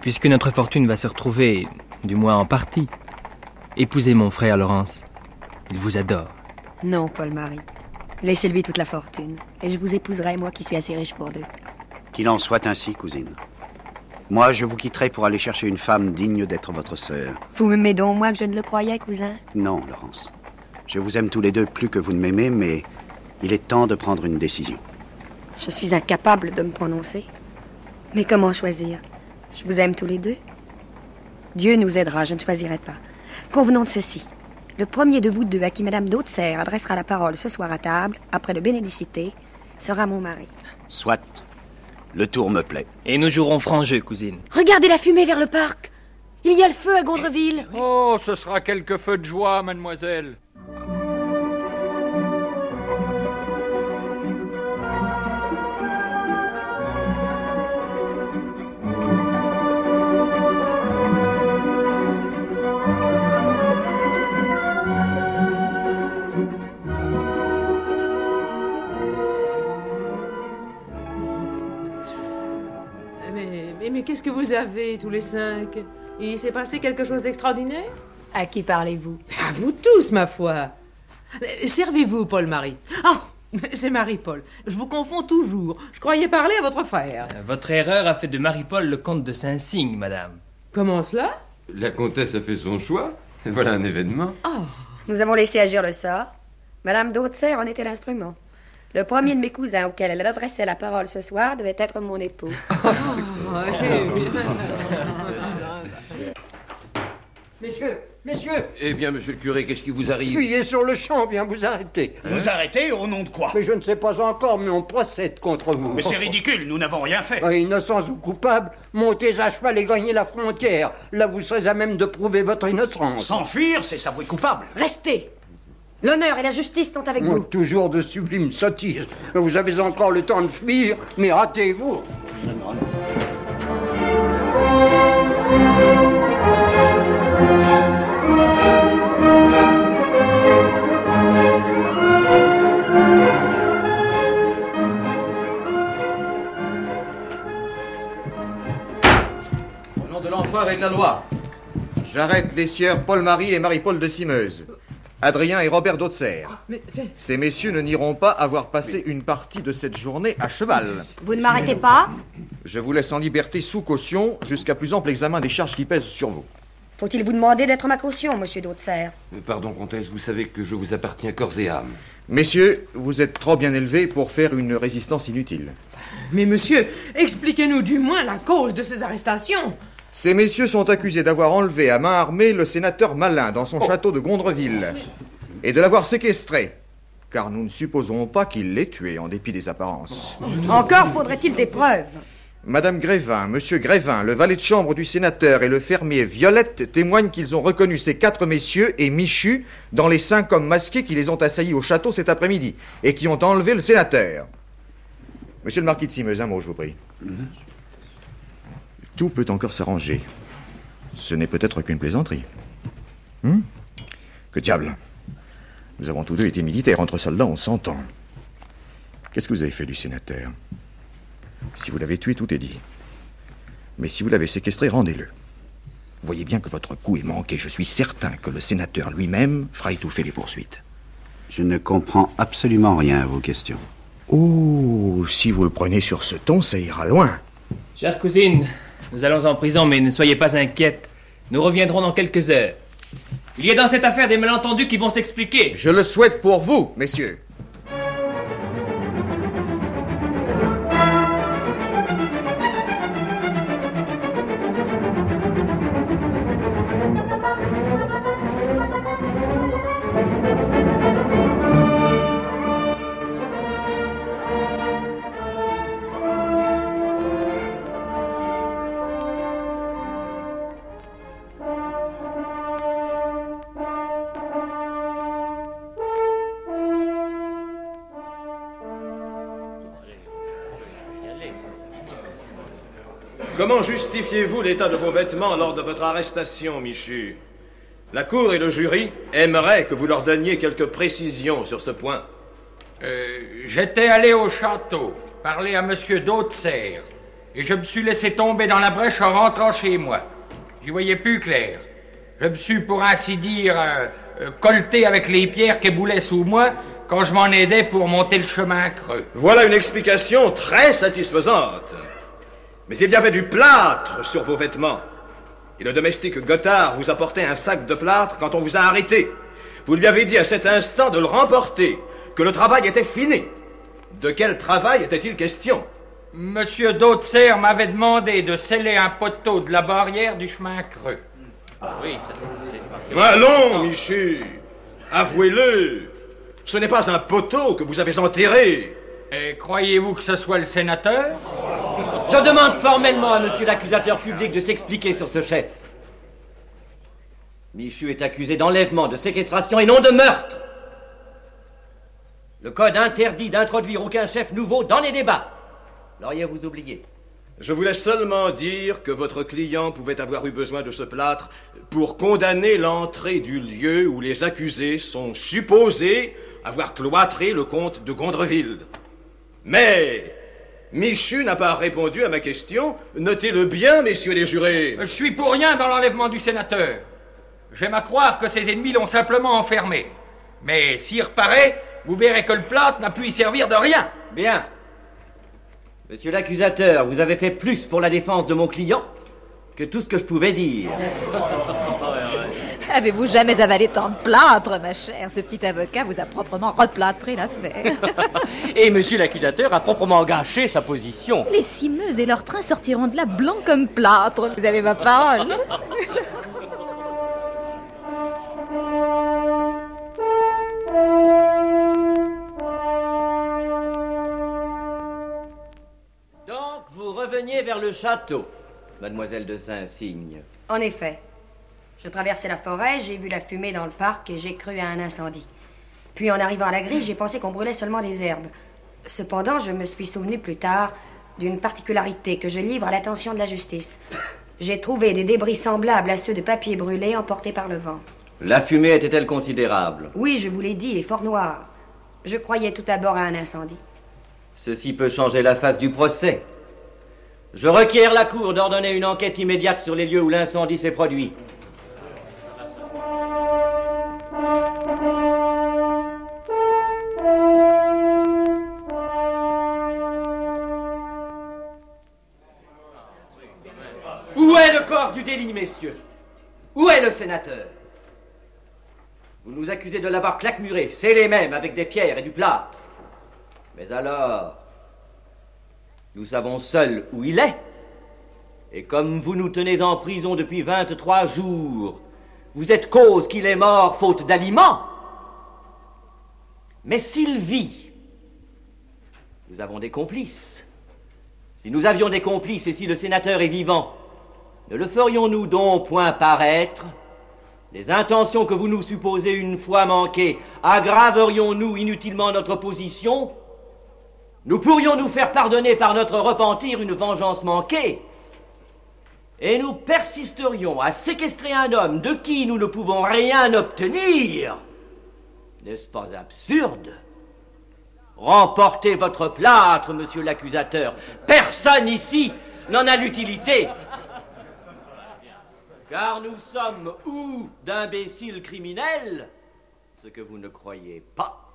Puisque notre fortune va se retrouver, du moins en partie, épousez mon frère Laurence. Il vous adore. Non, Paul-Marie. Laissez-lui toute la fortune. Et je vous épouserai, moi qui suis assez riche pour deux. Qu'il en soit ainsi, cousine. Moi, je vous quitterai pour aller chercher une femme digne d'être votre sœur. Vous m'aimez donc moi que je ne le croyais, cousin? Non, Laurence. Je vous aime tous les deux plus que vous ne m'aimez, mais il est temps de prendre une décision. Je suis incapable de me prononcer. Mais comment choisir? Je vous aime tous les deux. Dieu nous aidera, je ne choisirai pas. Convenons de ceci. Le premier de vous deux à qui Madame d'Hautserre adressera la parole ce soir à table, après le bénédicité, sera mon mari. Soit. Le tour me plaît. Et nous jouerons franc jeu, cousine. Regardez la fumée vers le parc. Il y a le feu à Gondreville. Oh, ce sera quelques feux de joie, mademoiselle. Vous avez, tous les cinq Il s'est passé quelque chose d'extraordinaire? À qui parlez-vous? À vous tous, ma foi. Euh, Servez-vous, Paul-Marie. Oh, c'est Marie-Paul. Je vous confonds toujours. Je croyais parler à votre frère. Votre erreur a fait de Marie-Paul le comte de Saint-Cygne, madame. Comment cela? La comtesse a fait son choix. Et voilà un événement. Nous avons laissé agir le sort. Madame d'Hautserre en était l'instrument. Le premier de mes cousins auquel elle adressait la parole ce soir devait être mon époux. <laughs> Messieurs, messieurs, Eh bien, monsieur le curé, qu'est-ce qui vous arrive fuyez sur le champ, on vient vous arrêter. Vous arrêtez au nom de quoi Mais je ne sais pas encore, mais on procède contre vous. Mais c'est ridicule, nous n'avons rien fait. Ah, Innocents ou coupables, montez à cheval et gagnez la frontière. Là, vous serez à même de prouver votre innocence. S'enfuir, c'est s'avouer coupable. Restez L'honneur et la justice sont avec Moi, vous. Toujours de sublimes sottises. Vous avez encore le temps de fuir, mais ratez-vous. Au nom de l'empereur et de la loi, j'arrête les sieurs Paul-Marie et Marie-Paul de Simeuse, Adrien et Robert. Mais c'est... Ces messieurs ne n'iront pas avoir passé une partie de cette journée à cheval. Vous ne m'arrêtez pas Je vous laisse en liberté sous caution jusqu'à plus ample examen des charges qui pèsent sur vous. Faut-il vous demander d'être ma caution, monsieur d'Hautserre Euh, Pardon, comtesse, vous savez que je vous appartiens corps et âme. Messieurs, vous êtes trop bien élevés pour faire une résistance inutile. Mais monsieur, expliquez-nous du moins la cause de ces arrestations. Ces messieurs sont accusés d'avoir enlevé à main armée le sénateur Malin dans son château de Gondreville et de l'avoir séquestré. Car nous ne supposons pas qu'il l'ait tué en dépit des apparences. Encore faudrait-il des preuves. Madame Grévin, Monsieur Grévin, le valet de chambre du sénateur et le fermier Violette témoignent qu'ils ont reconnu ces quatre messieurs et Michu dans les cinq hommes masqués qui les ont assaillis au château cet après-midi et qui ont enlevé le sénateur. Monsieur le marquis de Simeuse, un mot, je vous prie. Tout peut encore s'arranger. Ce n'est peut-être qu'une plaisanterie. Hmm? Que diable? Nous avons tous deux été militaires. Entre soldats, on s'entend. Qu'est-ce que vous avez fait du sénateur? Si vous l'avez tué, tout est dit. Mais si vous l'avez séquestré, rendez-le. Vous voyez bien que votre coup est manqué. Je suis certain que le sénateur lui-même fera étouffer les poursuites. Je ne comprends absolument rien à vos questions. Oh, si vous le prenez sur ce ton, ça ira loin. Chère cousine, nous allons en prison, mais ne soyez pas inquiète. Nous reviendrons dans quelques heures. Il y a dans cette affaire des malentendus qui vont s'expliquer. Je le souhaite pour vous, messieurs. Comment justifiez-vous l'état de vos vêtements lors de votre arrestation, Michu? La Cour et le jury aimeraient que vous leur donniez quelques précisions sur ce point. Euh, J'étais allé au château, parler à monsieur d'Hautserre, et je me suis laissé tomber dans la brèche en rentrant chez moi. J'y voyais plus clair. Je me suis, pour ainsi dire, euh, euh, colleté avec les pierres qui boulaient sous moi quand je m'en aidais pour monter le chemin creux. Voilà une explication très satisfaisante. Mais il y avait du plâtre sur vos vêtements. Et le domestique Gothard vous apportait un sac de plâtre quand on vous a arrêté. Vous lui avez dit à cet instant de le remporter, que le travail était fini. De quel travail était-il question? Monsieur Dautzer m'avait demandé de sceller un poteau de la barrière du chemin creux. Ah oui, Allons, Michu Avouez-le Ce n'est pas un poteau que vous avez enterré Et croyez-vous que ce soit le sénateur Je demande formellement à monsieur l'accusateur public de s'expliquer sur ce chef. Michu est accusé d'enlèvement, de séquestration et non de meurtre. Le code interdit d'introduire aucun chef nouveau dans les débats. L'auriez-vous oublié? Je voulais seulement dire que votre client pouvait avoir eu besoin de ce plâtre pour condamner l'entrée du lieu où les accusés sont supposés avoir cloîtré le comte de Gondreville. Mais Michu n'a pas répondu à ma question. Notez-le bien, messieurs les jurés. Je suis pour rien dans l'enlèvement du sénateur. J'aime à croire que ses ennemis l'ont simplement enfermé. Mais s'il reparaît, vous verrez que le plâtre n'a pu y servir de rien. Bien. Monsieur l'accusateur, vous avez fait plus pour la défense de mon client que tout ce que je pouvais dire. Avez-vous jamais avalé tant de plâtre, ma chère? Ce petit avocat vous a proprement replâtré l'affaire. <laughs> Et monsieur l'accusateur a proprement gâché sa position. Les cimeuses et leurs trains sortiront de là blancs comme plâtre. Vous avez ma parole. Donc, vous reveniez vers le château, mademoiselle de Saint-Cygne. En effet. Je traversais la forêt, j'ai vu la fumée dans le parc et j'ai cru à un incendie. Puis en arrivant à la grille, j'ai pensé qu'on brûlait seulement des herbes. Cependant, je me suis souvenu plus tard d'une particularité que je livre à l'attention de la justice. J'ai trouvé des débris semblables à ceux de papier brûlé emportés par le vent. La fumée était-elle considérable? Oui, je vous l'ai dit, et fort noire. Je croyais tout d'abord à un incendie. Ceci peut changer la face du procès. Je requiers la Cour d'ordonner une enquête immédiate sur les lieux où l'incendie s'est produit. Délit, messieurs Où est le sénateur? Vous nous accusez de l'avoir claquemuré, scellé même avec des pierres et du plâtre. Mais alors, nous savons seuls où il est. Et comme vous nous tenez en prison depuis 23 jours, vous êtes cause qu'il est mort faute d'aliments. Mais s'il vit, nous avons des complices. Si nous avions des complices et si le sénateur est vivant, ne le ferions-nous donc point paraître? Les intentions que vous nous supposez une fois manquées, aggraverions-nous inutilement notre position? Nous pourrions nous faire pardonner par notre repentir une vengeance manquée? Et nous persisterions à séquestrer un homme de qui nous ne pouvons rien obtenir? N'est-ce pas absurde? Remportez votre plâtre, monsieur l'accusateur. Personne ici n'en a l'utilité. Car nous sommes ou d'imbéciles criminels, ce que vous ne croyez pas,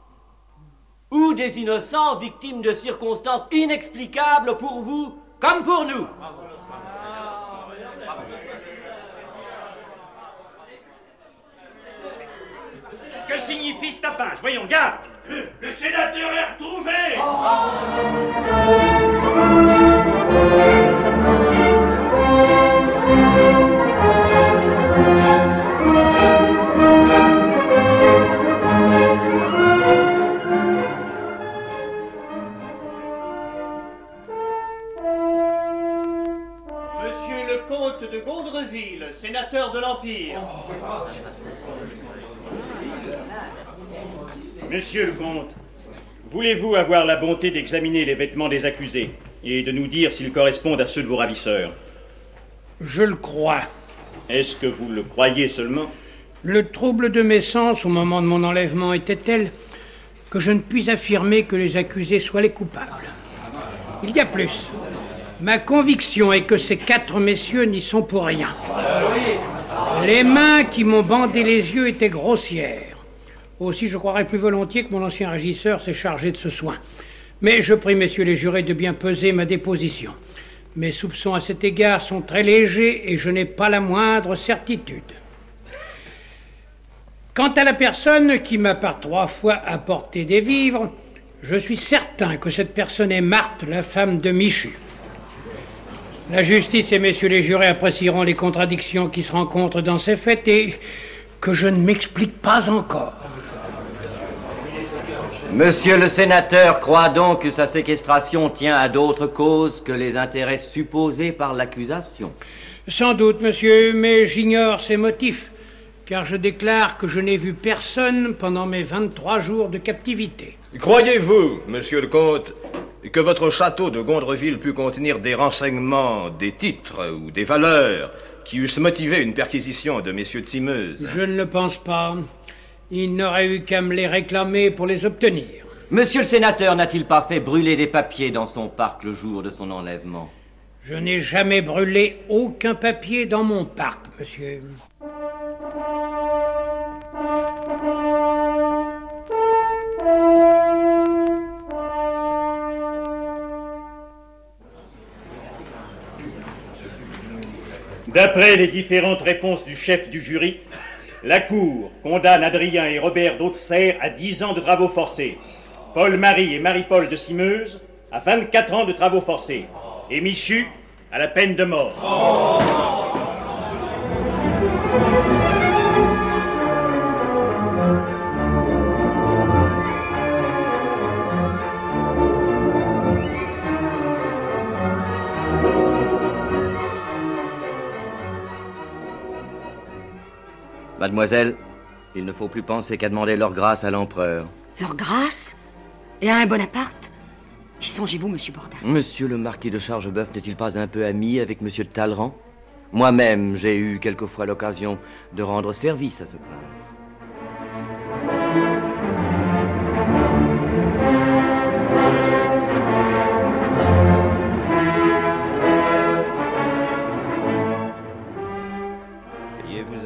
ou des innocents victimes de circonstances inexplicables pour vous comme pour nous. Que signifie ce tapage Voyons, garde! Le sénateur est retrouvé! Monsieur sénateur de l'Empire. Monsieur le comte, voulez-vous avoir la bonté d'examiner les vêtements des accusés et de nous dire s'ils correspondent à ceux de vos ravisseurs? Je le crois. Est-ce que vous le croyez seulement? Le trouble de mes sens au moment de mon enlèvement était tel que je ne puis affirmer que les accusés soient les coupables. Il y a plus. Ma conviction est que ces quatre messieurs n'y sont pour rien. Les mains qui m'ont bandé les yeux étaient grossières. Aussi, je croirais plus volontiers que mon ancien régisseur s'est chargé de ce soin. Mais je prie messieurs les jurés de bien peser ma déposition. Mes soupçons à cet égard sont très légers et je n'ai pas la moindre certitude. Quant à la personne qui m'a par trois fois apporté des vivres, je suis certain que cette personne est Marthe, la femme de Michu. La justice et messieurs les jurés apprécieront les contradictions qui se rencontrent dans ces faits et que je ne m'explique pas encore. Monsieur le sénateur croit donc que sa séquestration tient à d'autres causes que les intérêts supposés par l'accusation? Sans doute, monsieur, mais j'ignore ses motifs, car je déclare que je n'ai vu personne pendant mes 23 jours de captivité. Croyez-vous, monsieur le comte, que votre château de Gondreville put contenir des renseignements, des titres ou des valeurs qui eussent motivé une perquisition de messieurs de Simeuse Je ne le pense pas. Il n'aurait eu qu'à me les réclamer pour les obtenir. Monsieur le sénateur n'a-t-il pas fait brûler des papiers dans son parc le jour de son enlèvement? Je n'ai jamais brûlé aucun papier dans mon parc, monsieur. D'après les différentes réponses du chef du jury, la Cour condamne Adrien et Robert d'Haute-Serre à 10 ans de travaux forcés, Paul-Marie et Marie-Paul de Simeuse à 24 ans de travaux forcés, et Michu à la peine de mort. Mademoiselle, il ne faut plus penser qu'à demander leur grâce à l'empereur. Leur grâce Et à un Bonaparte Y songez-vous, monsieur Bourdin Monsieur le marquis de Chargeboeuf n'est-il pas un peu ami avec monsieur de Talleyrand? Moi-même, j'ai eu quelquefois l'occasion de rendre service à ce prince.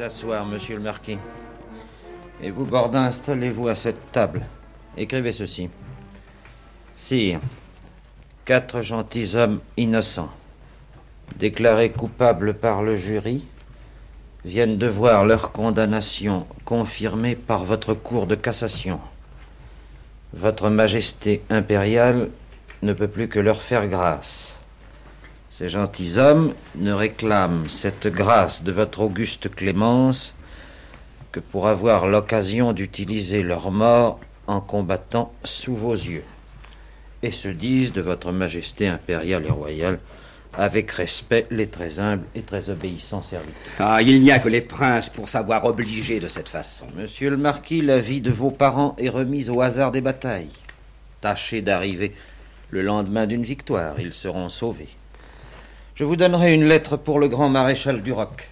Asseoir, monsieur le marquis. Et vous, Bordin, installez-vous à cette table. Écrivez ceci. Sire, quatre gentilshommes innocents, déclarés coupables par le jury, viennent de voir leur condamnation confirmée par votre cour de cassation. Votre Majesté impériale ne peut plus que leur faire grâce. Ces gentilshommes ne réclament cette grâce de votre auguste clémence que pour avoir l'occasion d'utiliser leur mort en combattant sous vos yeux, et se disent de votre Majesté impériale et royale avec respect les très humbles et très obéissants serviteurs. Ah, il n'y a que les princes pour savoir obliger de cette façon. Monsieur le marquis, la vie de vos parents est remise au hasard des batailles. Tâchez d'arriver le lendemain d'une victoire, ils seront sauvés. Je vous donnerai une lettre pour le grand maréchal du Roc.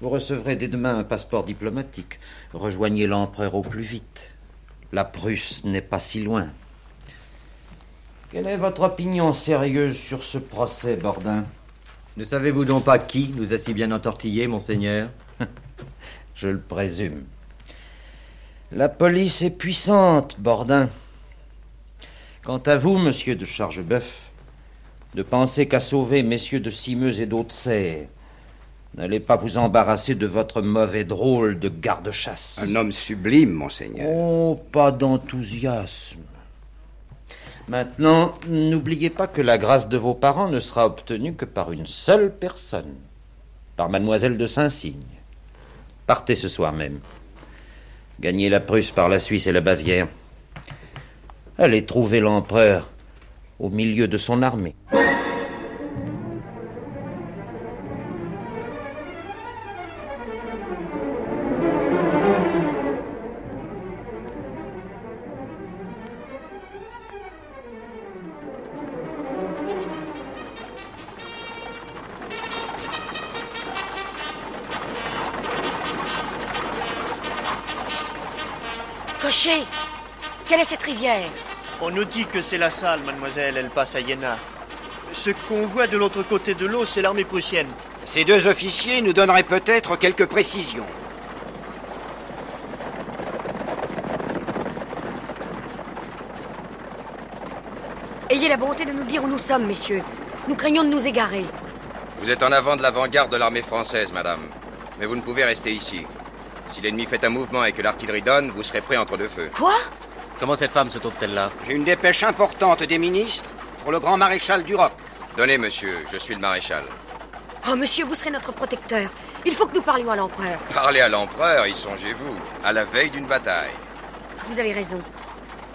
Vous recevrez dès demain un passeport diplomatique. Rejoignez l'empereur au plus vite. La Prusse n'est pas si loin. Quelle est votre opinion sérieuse sur ce procès, Bordin? Ne savez-vous donc pas qui nous a si bien entortillés, monseigneur? <laughs> Je le présume. La police est puissante, Bordin. Quant à vous, monsieur de Chargeboeuf, ne pensez qu'à sauver messieurs de Simeuse et d'Haute-Serre. N'allez pas vous embarrasser de votre mauvais drôle de garde-chasse. Un homme sublime, monseigneur. Oh, pas d'enthousiasme. Maintenant, n'oubliez pas que la grâce de vos parents ne sera obtenue que par une seule personne, par mademoiselle de Saint-Cygne. Partez ce soir même. Gagnez la Prusse par la Suisse et la Bavière. Allez trouver l'empereur au milieu de son armée. Nous dit que c'est la salle, mademoiselle, elle passe à Iéna. Ce qu'on voit de l'autre côté de l'eau, c'est l'armée prussienne. Ces deux officiers nous donneraient peut-être quelques précisions. Ayez la bonté de nous dire où nous sommes, messieurs. Nous craignons de nous égarer. Vous êtes en avant de l'avant-garde de l'armée française, madame. Mais vous ne pouvez rester ici. Si l'ennemi fait un mouvement et que l'artillerie donne, vous serez prêt entre deux feux. Quoi? Comment cette femme se trouve-t-elle là J'ai une dépêche importante des ministres pour le grand maréchal du Roc. Donnez, monsieur, je suis le maréchal. Oh, monsieur, vous serez notre protecteur. Il faut que nous parlions à l'empereur. Parlez à l'empereur, y songez-vous, à la veille d'une bataille. Vous avez raison.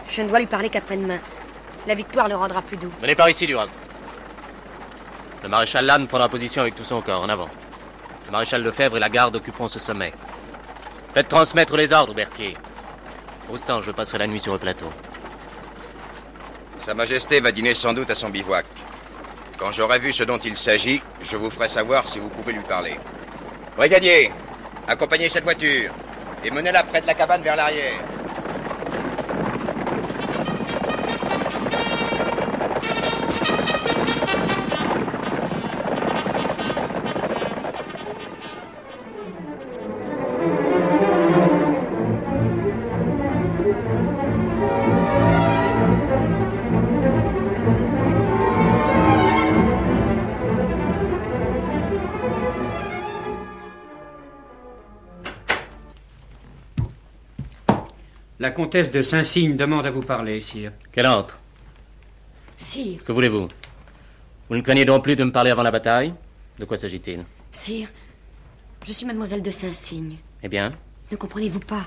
Je ne dois lui parler qu'après-demain. La victoire le rendra plus doux. Venez par ici, Duroc. Le maréchal Lannes prendra position avec tout son corps, en avant. Le maréchal Lefebvre et la garde occuperont ce sommet. Faites transmettre les ordres, Berthier. Je passerai la nuit sur le plateau. Sa Majesté va dîner sans doute à son bivouac. Quand j'aurai vu ce dont il s'agit, je vous ferai savoir si vous pouvez lui parler. Brigadier, accompagnez cette voiture et menez-la près de la cabane vers l'arrière. La comtesse de Saint-Cygne demande à vous parler, sire. Qu'elle entre. Sire, Que voulez-vous? Vous ne craignez donc plus de me parler avant la bataille? De quoi s'agit-il? Sire, je suis mademoiselle de Saint-Cygne. Eh bien? Ne comprenez-vous pas?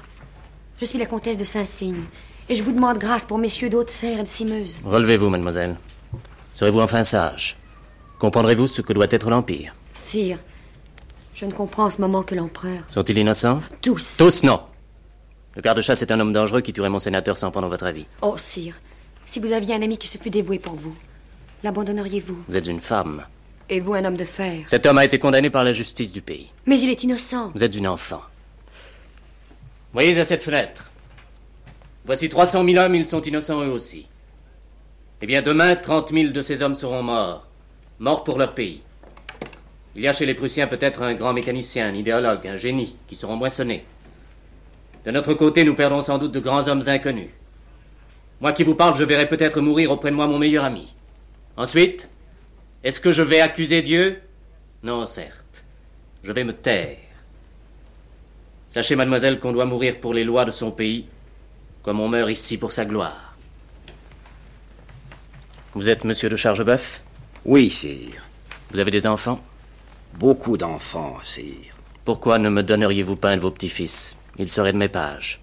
Je suis la comtesse de Saint-Cygne. Et je vous demande grâce pour messieurs d'Haute-Serre et de Simeuse. Relevez-vous, mademoiselle. Serez-vous enfin sage? Comprendrez-vous ce que doit être l'Empire? Sire, je ne comprends en ce moment que l'empereur. Sont-ils innocents? Tous. Tous, non. Le garde-chasse est un homme dangereux qui tuerait mon sénateur sans prendre votre avis. Oh, sire, si vous aviez un ami qui se fût dévoué pour vous, l'abandonneriez-vous? Vous êtes une femme. Et vous, un homme de fer? Cet homme a été condamné par la justice du pays. Mais il est innocent. Vous êtes une enfant. Voyez à cette fenêtre. Voici 300 000 hommes, ils sont innocents eux aussi. Eh bien, demain, 30 000 de ces hommes seront morts. Morts pour leur pays. Il y a chez les Prussiens peut-être un grand mécanicien, un idéologue, un génie, qui seront moissonnés. De notre côté, nous perdrons sans doute de grands hommes inconnus. Moi qui vous parle, je verrai peut-être mourir auprès de moi mon meilleur ami. Ensuite, est-ce que je vais accuser Dieu? Non, certes. Je vais me taire. Sachez, mademoiselle, qu'on doit mourir pour les lois de son pays, comme on meurt ici pour sa gloire. Vous êtes monsieur de Chargeboeuf? Oui, sire. Vous avez des enfants? Beaucoup d'enfants, sire. Pourquoi ne me donneriez-vous pas un de vos petits-fils? Ils seraient de mes pages.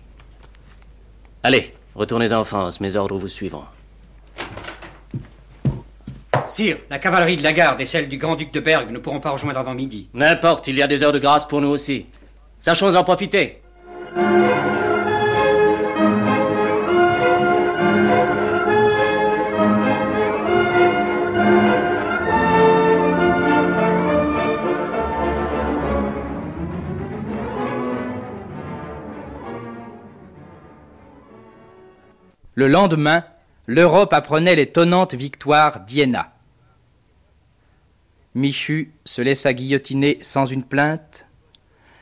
Allez, retournez en France, mes ordres vous suivront. Sire, la cavalerie de la garde et celle du grand-duc de Berg ne pourront pas rejoindre avant midi. N'importe, il y a des heures de grâce pour nous aussi. Sachons en profiter. Le lendemain, l'Europe apprenait l'étonnante victoire d'Iéna. Michu se laissa guillotiner sans une plainte.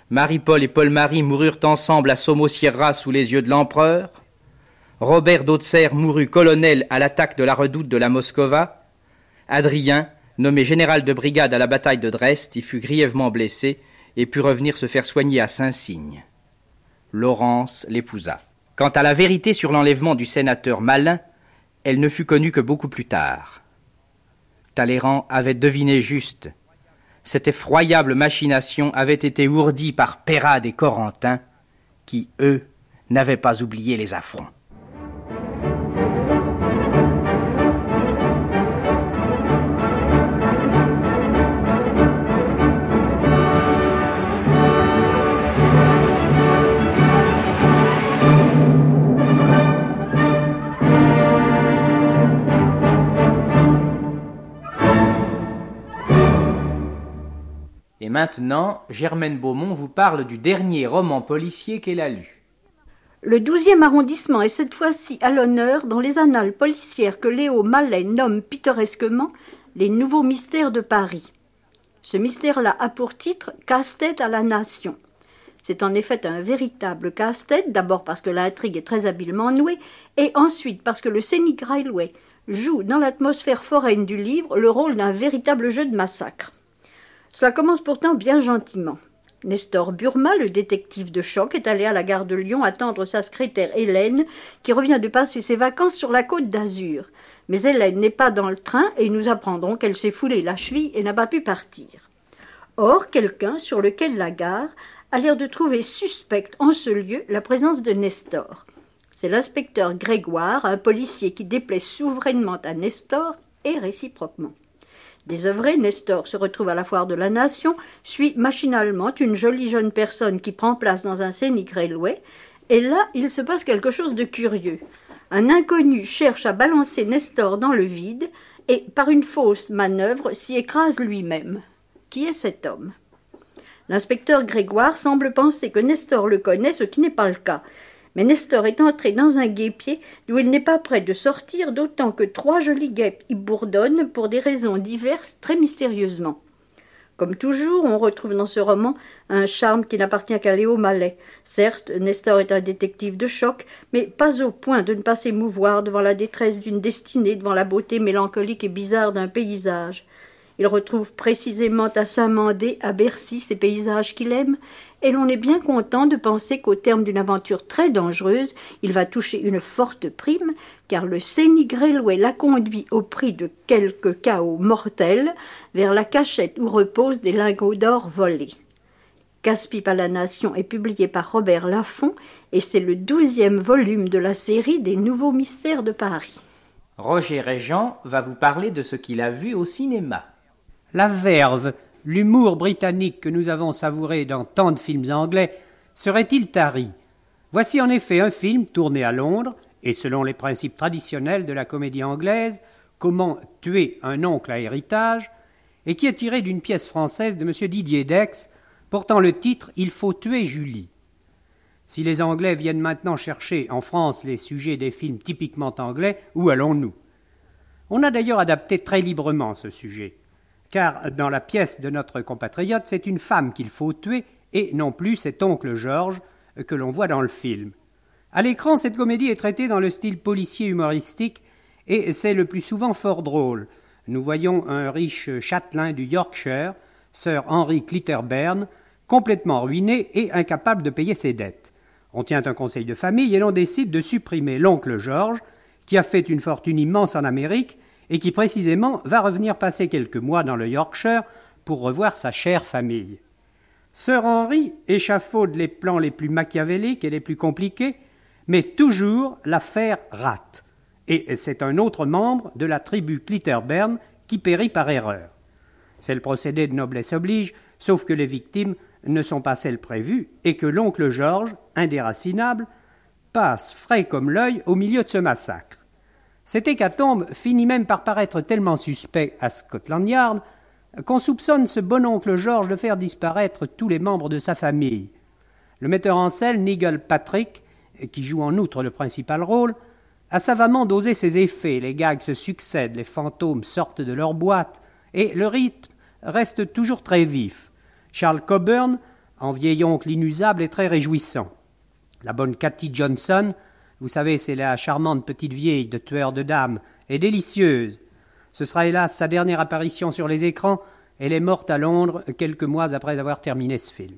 Marie-Paul et Paul-Marie moururent ensemble à Somosierra sous les yeux de l'empereur. Robert d'Hautser mourut colonel à l'attaque de la redoute de la Moscova. Adrien, nommé général de brigade à la bataille de Dresde, y fut grièvement blessé et put revenir se faire soigner à Saint-Cygne. Laurence l'épousa. Quant à la vérité sur l'enlèvement du sénateur Malin, elle ne fut connue que beaucoup plus tard. Talleyrand avait deviné juste. Cette effroyable machination avait été ourdie par Pérade et Corentin, qui, eux, n'avaient pas oublié les affronts. Maintenant, Germaine Beaumont vous parle du dernier roman policier qu'elle a lu. Le 12e arrondissement est cette fois-ci à l'honneur dans les annales policières que Léo Mallet nomme pittoresquement les nouveaux mystères de Paris. Ce mystère-là a pour titre Casse-tête à la nation. C'est en effet un véritable casse-tête, d'abord parce que l'intrigue est très habilement nouée, et ensuite parce que le scénic railway, joue dans l'atmosphère foraine du livre le rôle d'un véritable jeu de massacre. Cela commence pourtant bien gentiment. Nestor Burma, le détective de choc, est allé à la gare de Lyon attendre sa secrétaire Hélène, qui revient de passer ses vacances sur la côte d'Azur. Mais Hélène n'est pas dans le train et nous apprendrons qu'elle s'est foulée la cheville et n'a pas pu partir. Or, quelqu'un sur lequel la gare a l'air de trouver suspecte en ce lieu la présence de Nestor. C'est l'inspecteur Grégoire, un policier qui déplaît souverainement à Nestor et réciproquement. Désœuvré, Nestor se retrouve à la foire de la Nation, suit machinalement une jolie jeune personne qui prend place dans un scénic railway, et là il se passe quelque chose de curieux. Un inconnu cherche à balancer Nestor dans le vide, et par une fausse manœuvre s'y écrase lui-même. Qui est cet homme? L'inspecteur Grégoire semble penser que Nestor le connaît, ce qui n'est pas le cas. Mais Nestor est entré dans un guépier d'où il n'est pas prêt de sortir, d'autant que trois jolies guêpes y bourdonnent pour des raisons diverses très mystérieusement. Comme toujours, on retrouve dans ce roman un charme qui n'appartient qu'à Léo Mallet. Certes, Nestor est un détective de choc, mais pas au point de ne pas s'émouvoir devant la détresse d'une destinée, devant la beauté mélancolique et bizarre d'un paysage. Il retrouve précisément à Saint-Mandé, à Bercy, ces paysages qu'il aime, et l'on est bien content de penser qu'au terme d'une aventure très dangereuse, il va toucher une forte prime, car le Scénic Railway l'a conduit au prix de quelques chaos mortels vers la cachette où reposent des lingots d'or volés. Casse-pipe à la Nation est publié par Robert Laffont et c'est le douzième volume de la série des Nouveaux Mystères de Paris. Roger Régent va vous parler de ce qu'il a vu au cinéma. La verve, l'humour britannique que nous avons savouré dans tant de films anglais, serait-il tari? Voici en effet un film tourné à Londres, et selon les principes traditionnels de la comédie anglaise, Comment tuer un oncle à héritage, et qui est tiré d'une pièce française de M. Didier Dex, portant le titre Il faut tuer Julie. Si les Anglais viennent maintenant chercher en France les sujets des films typiquement anglais, où allons-nous? On a d'ailleurs adapté très librement ce sujet car dans la pièce de notre compatriote, c'est une femme qu'il faut tuer, et non plus cet oncle Georges que l'on voit dans le film. À l'écran, cette comédie est traitée dans le style policier humoristique, et c'est le plus souvent fort drôle. Nous voyons un riche châtelain du Yorkshire, Sir Henry Clitterburn, complètement ruiné et incapable de payer ses dettes. On tient un conseil de famille et l'on décide de supprimer l'oncle Georges, qui a fait une fortune immense en Amérique et qui précisément va revenir passer quelques mois dans le Yorkshire pour revoir sa chère famille. Sir Henry échafaude les plans les plus machiavéliques et les plus compliqués, mais toujours l'affaire rate, et c'est un autre membre de la tribu Clitterburn qui périt par erreur. C'est le procédé de noblesse oblige, sauf que les victimes ne sont pas celles prévues, et que l'oncle George, indéracinable, passe frais comme l'œil au milieu de ce massacre. Cette hécatombe finit même par paraître tellement suspect à Scotland Yard qu'on soupçonne ce bon oncle George de faire disparaître tous les membres de sa famille. Le metteur en scène, Nigel Patrick, qui joue en outre le principal rôle, a savamment dosé ses effets, les gags se succèdent, les fantômes sortent de leur boîte, et le rythme reste toujours très vif. Charles Coburn, en vieil oncle inusable, est très réjouissant. La bonne Cathy Johnson vous savez, c'est la charmante petite vieille de tueur de dames, est délicieuse. Ce sera hélas sa dernière apparition sur les écrans. Elle est morte à Londres quelques mois après avoir terminé ce film.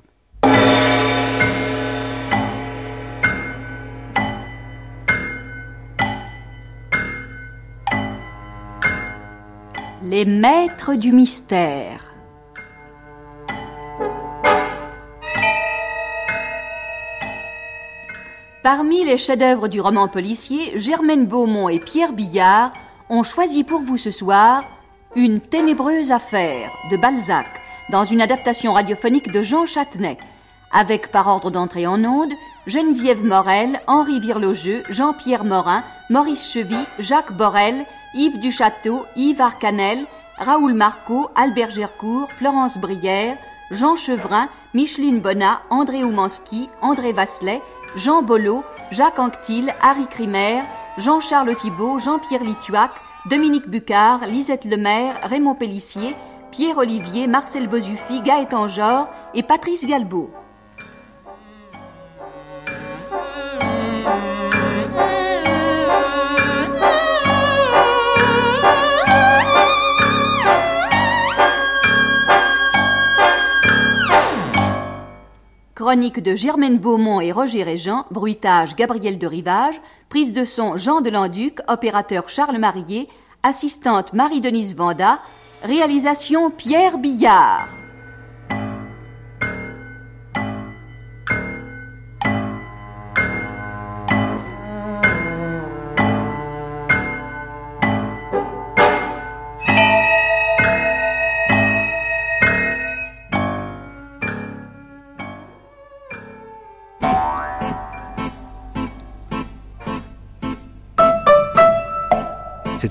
Les maîtres du mystère. Parmi les chefs-d'œuvre du roman policier, Germaine Beaumont et Pierre Billard ont choisi pour vous ce soir Une ténébreuse affaire de Balzac, dans une adaptation radiophonique de Jean Châtenay, avec par ordre d'entrée en onde Geneviève Morel, Henri Virlogeux, Jean-Pierre Morin, Maurice Chevy, Jacques Borel, Yves Duchâteau, Yves Arcanel, Raoul Marco, Albert Gercourt, Florence Brière, Jean Chevrin, Micheline Bonnat, André Oumanski, André Vasselet, Jean Bollot, Jacques Anctil, Harry Crimer, Jean-Charles Thibault, Jean-Pierre Lituac, Dominique Bucard, Lisette Lemaire, Raymond Pellissier, Pierre Olivier, Marcel Bozuffi, Gaëtan Jor et Patrice Galbeau. Chronique de Germaine Beaumont et Roger Régent, bruitage Gabriel de Rivage, prise de son Jean de Landuc, opérateur Charles Marier, assistante Marie-Denise Vanda, réalisation Pierre Billard.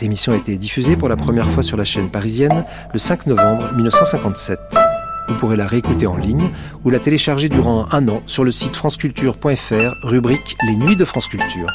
Émission a été diffusée pour la première fois sur la chaîne parisienne le 5 novembre 1957. Vous pourrez la réécouter en ligne ou la télécharger durant un an sur le site franceculture.fr, rubrique Les Nuits de France Culture.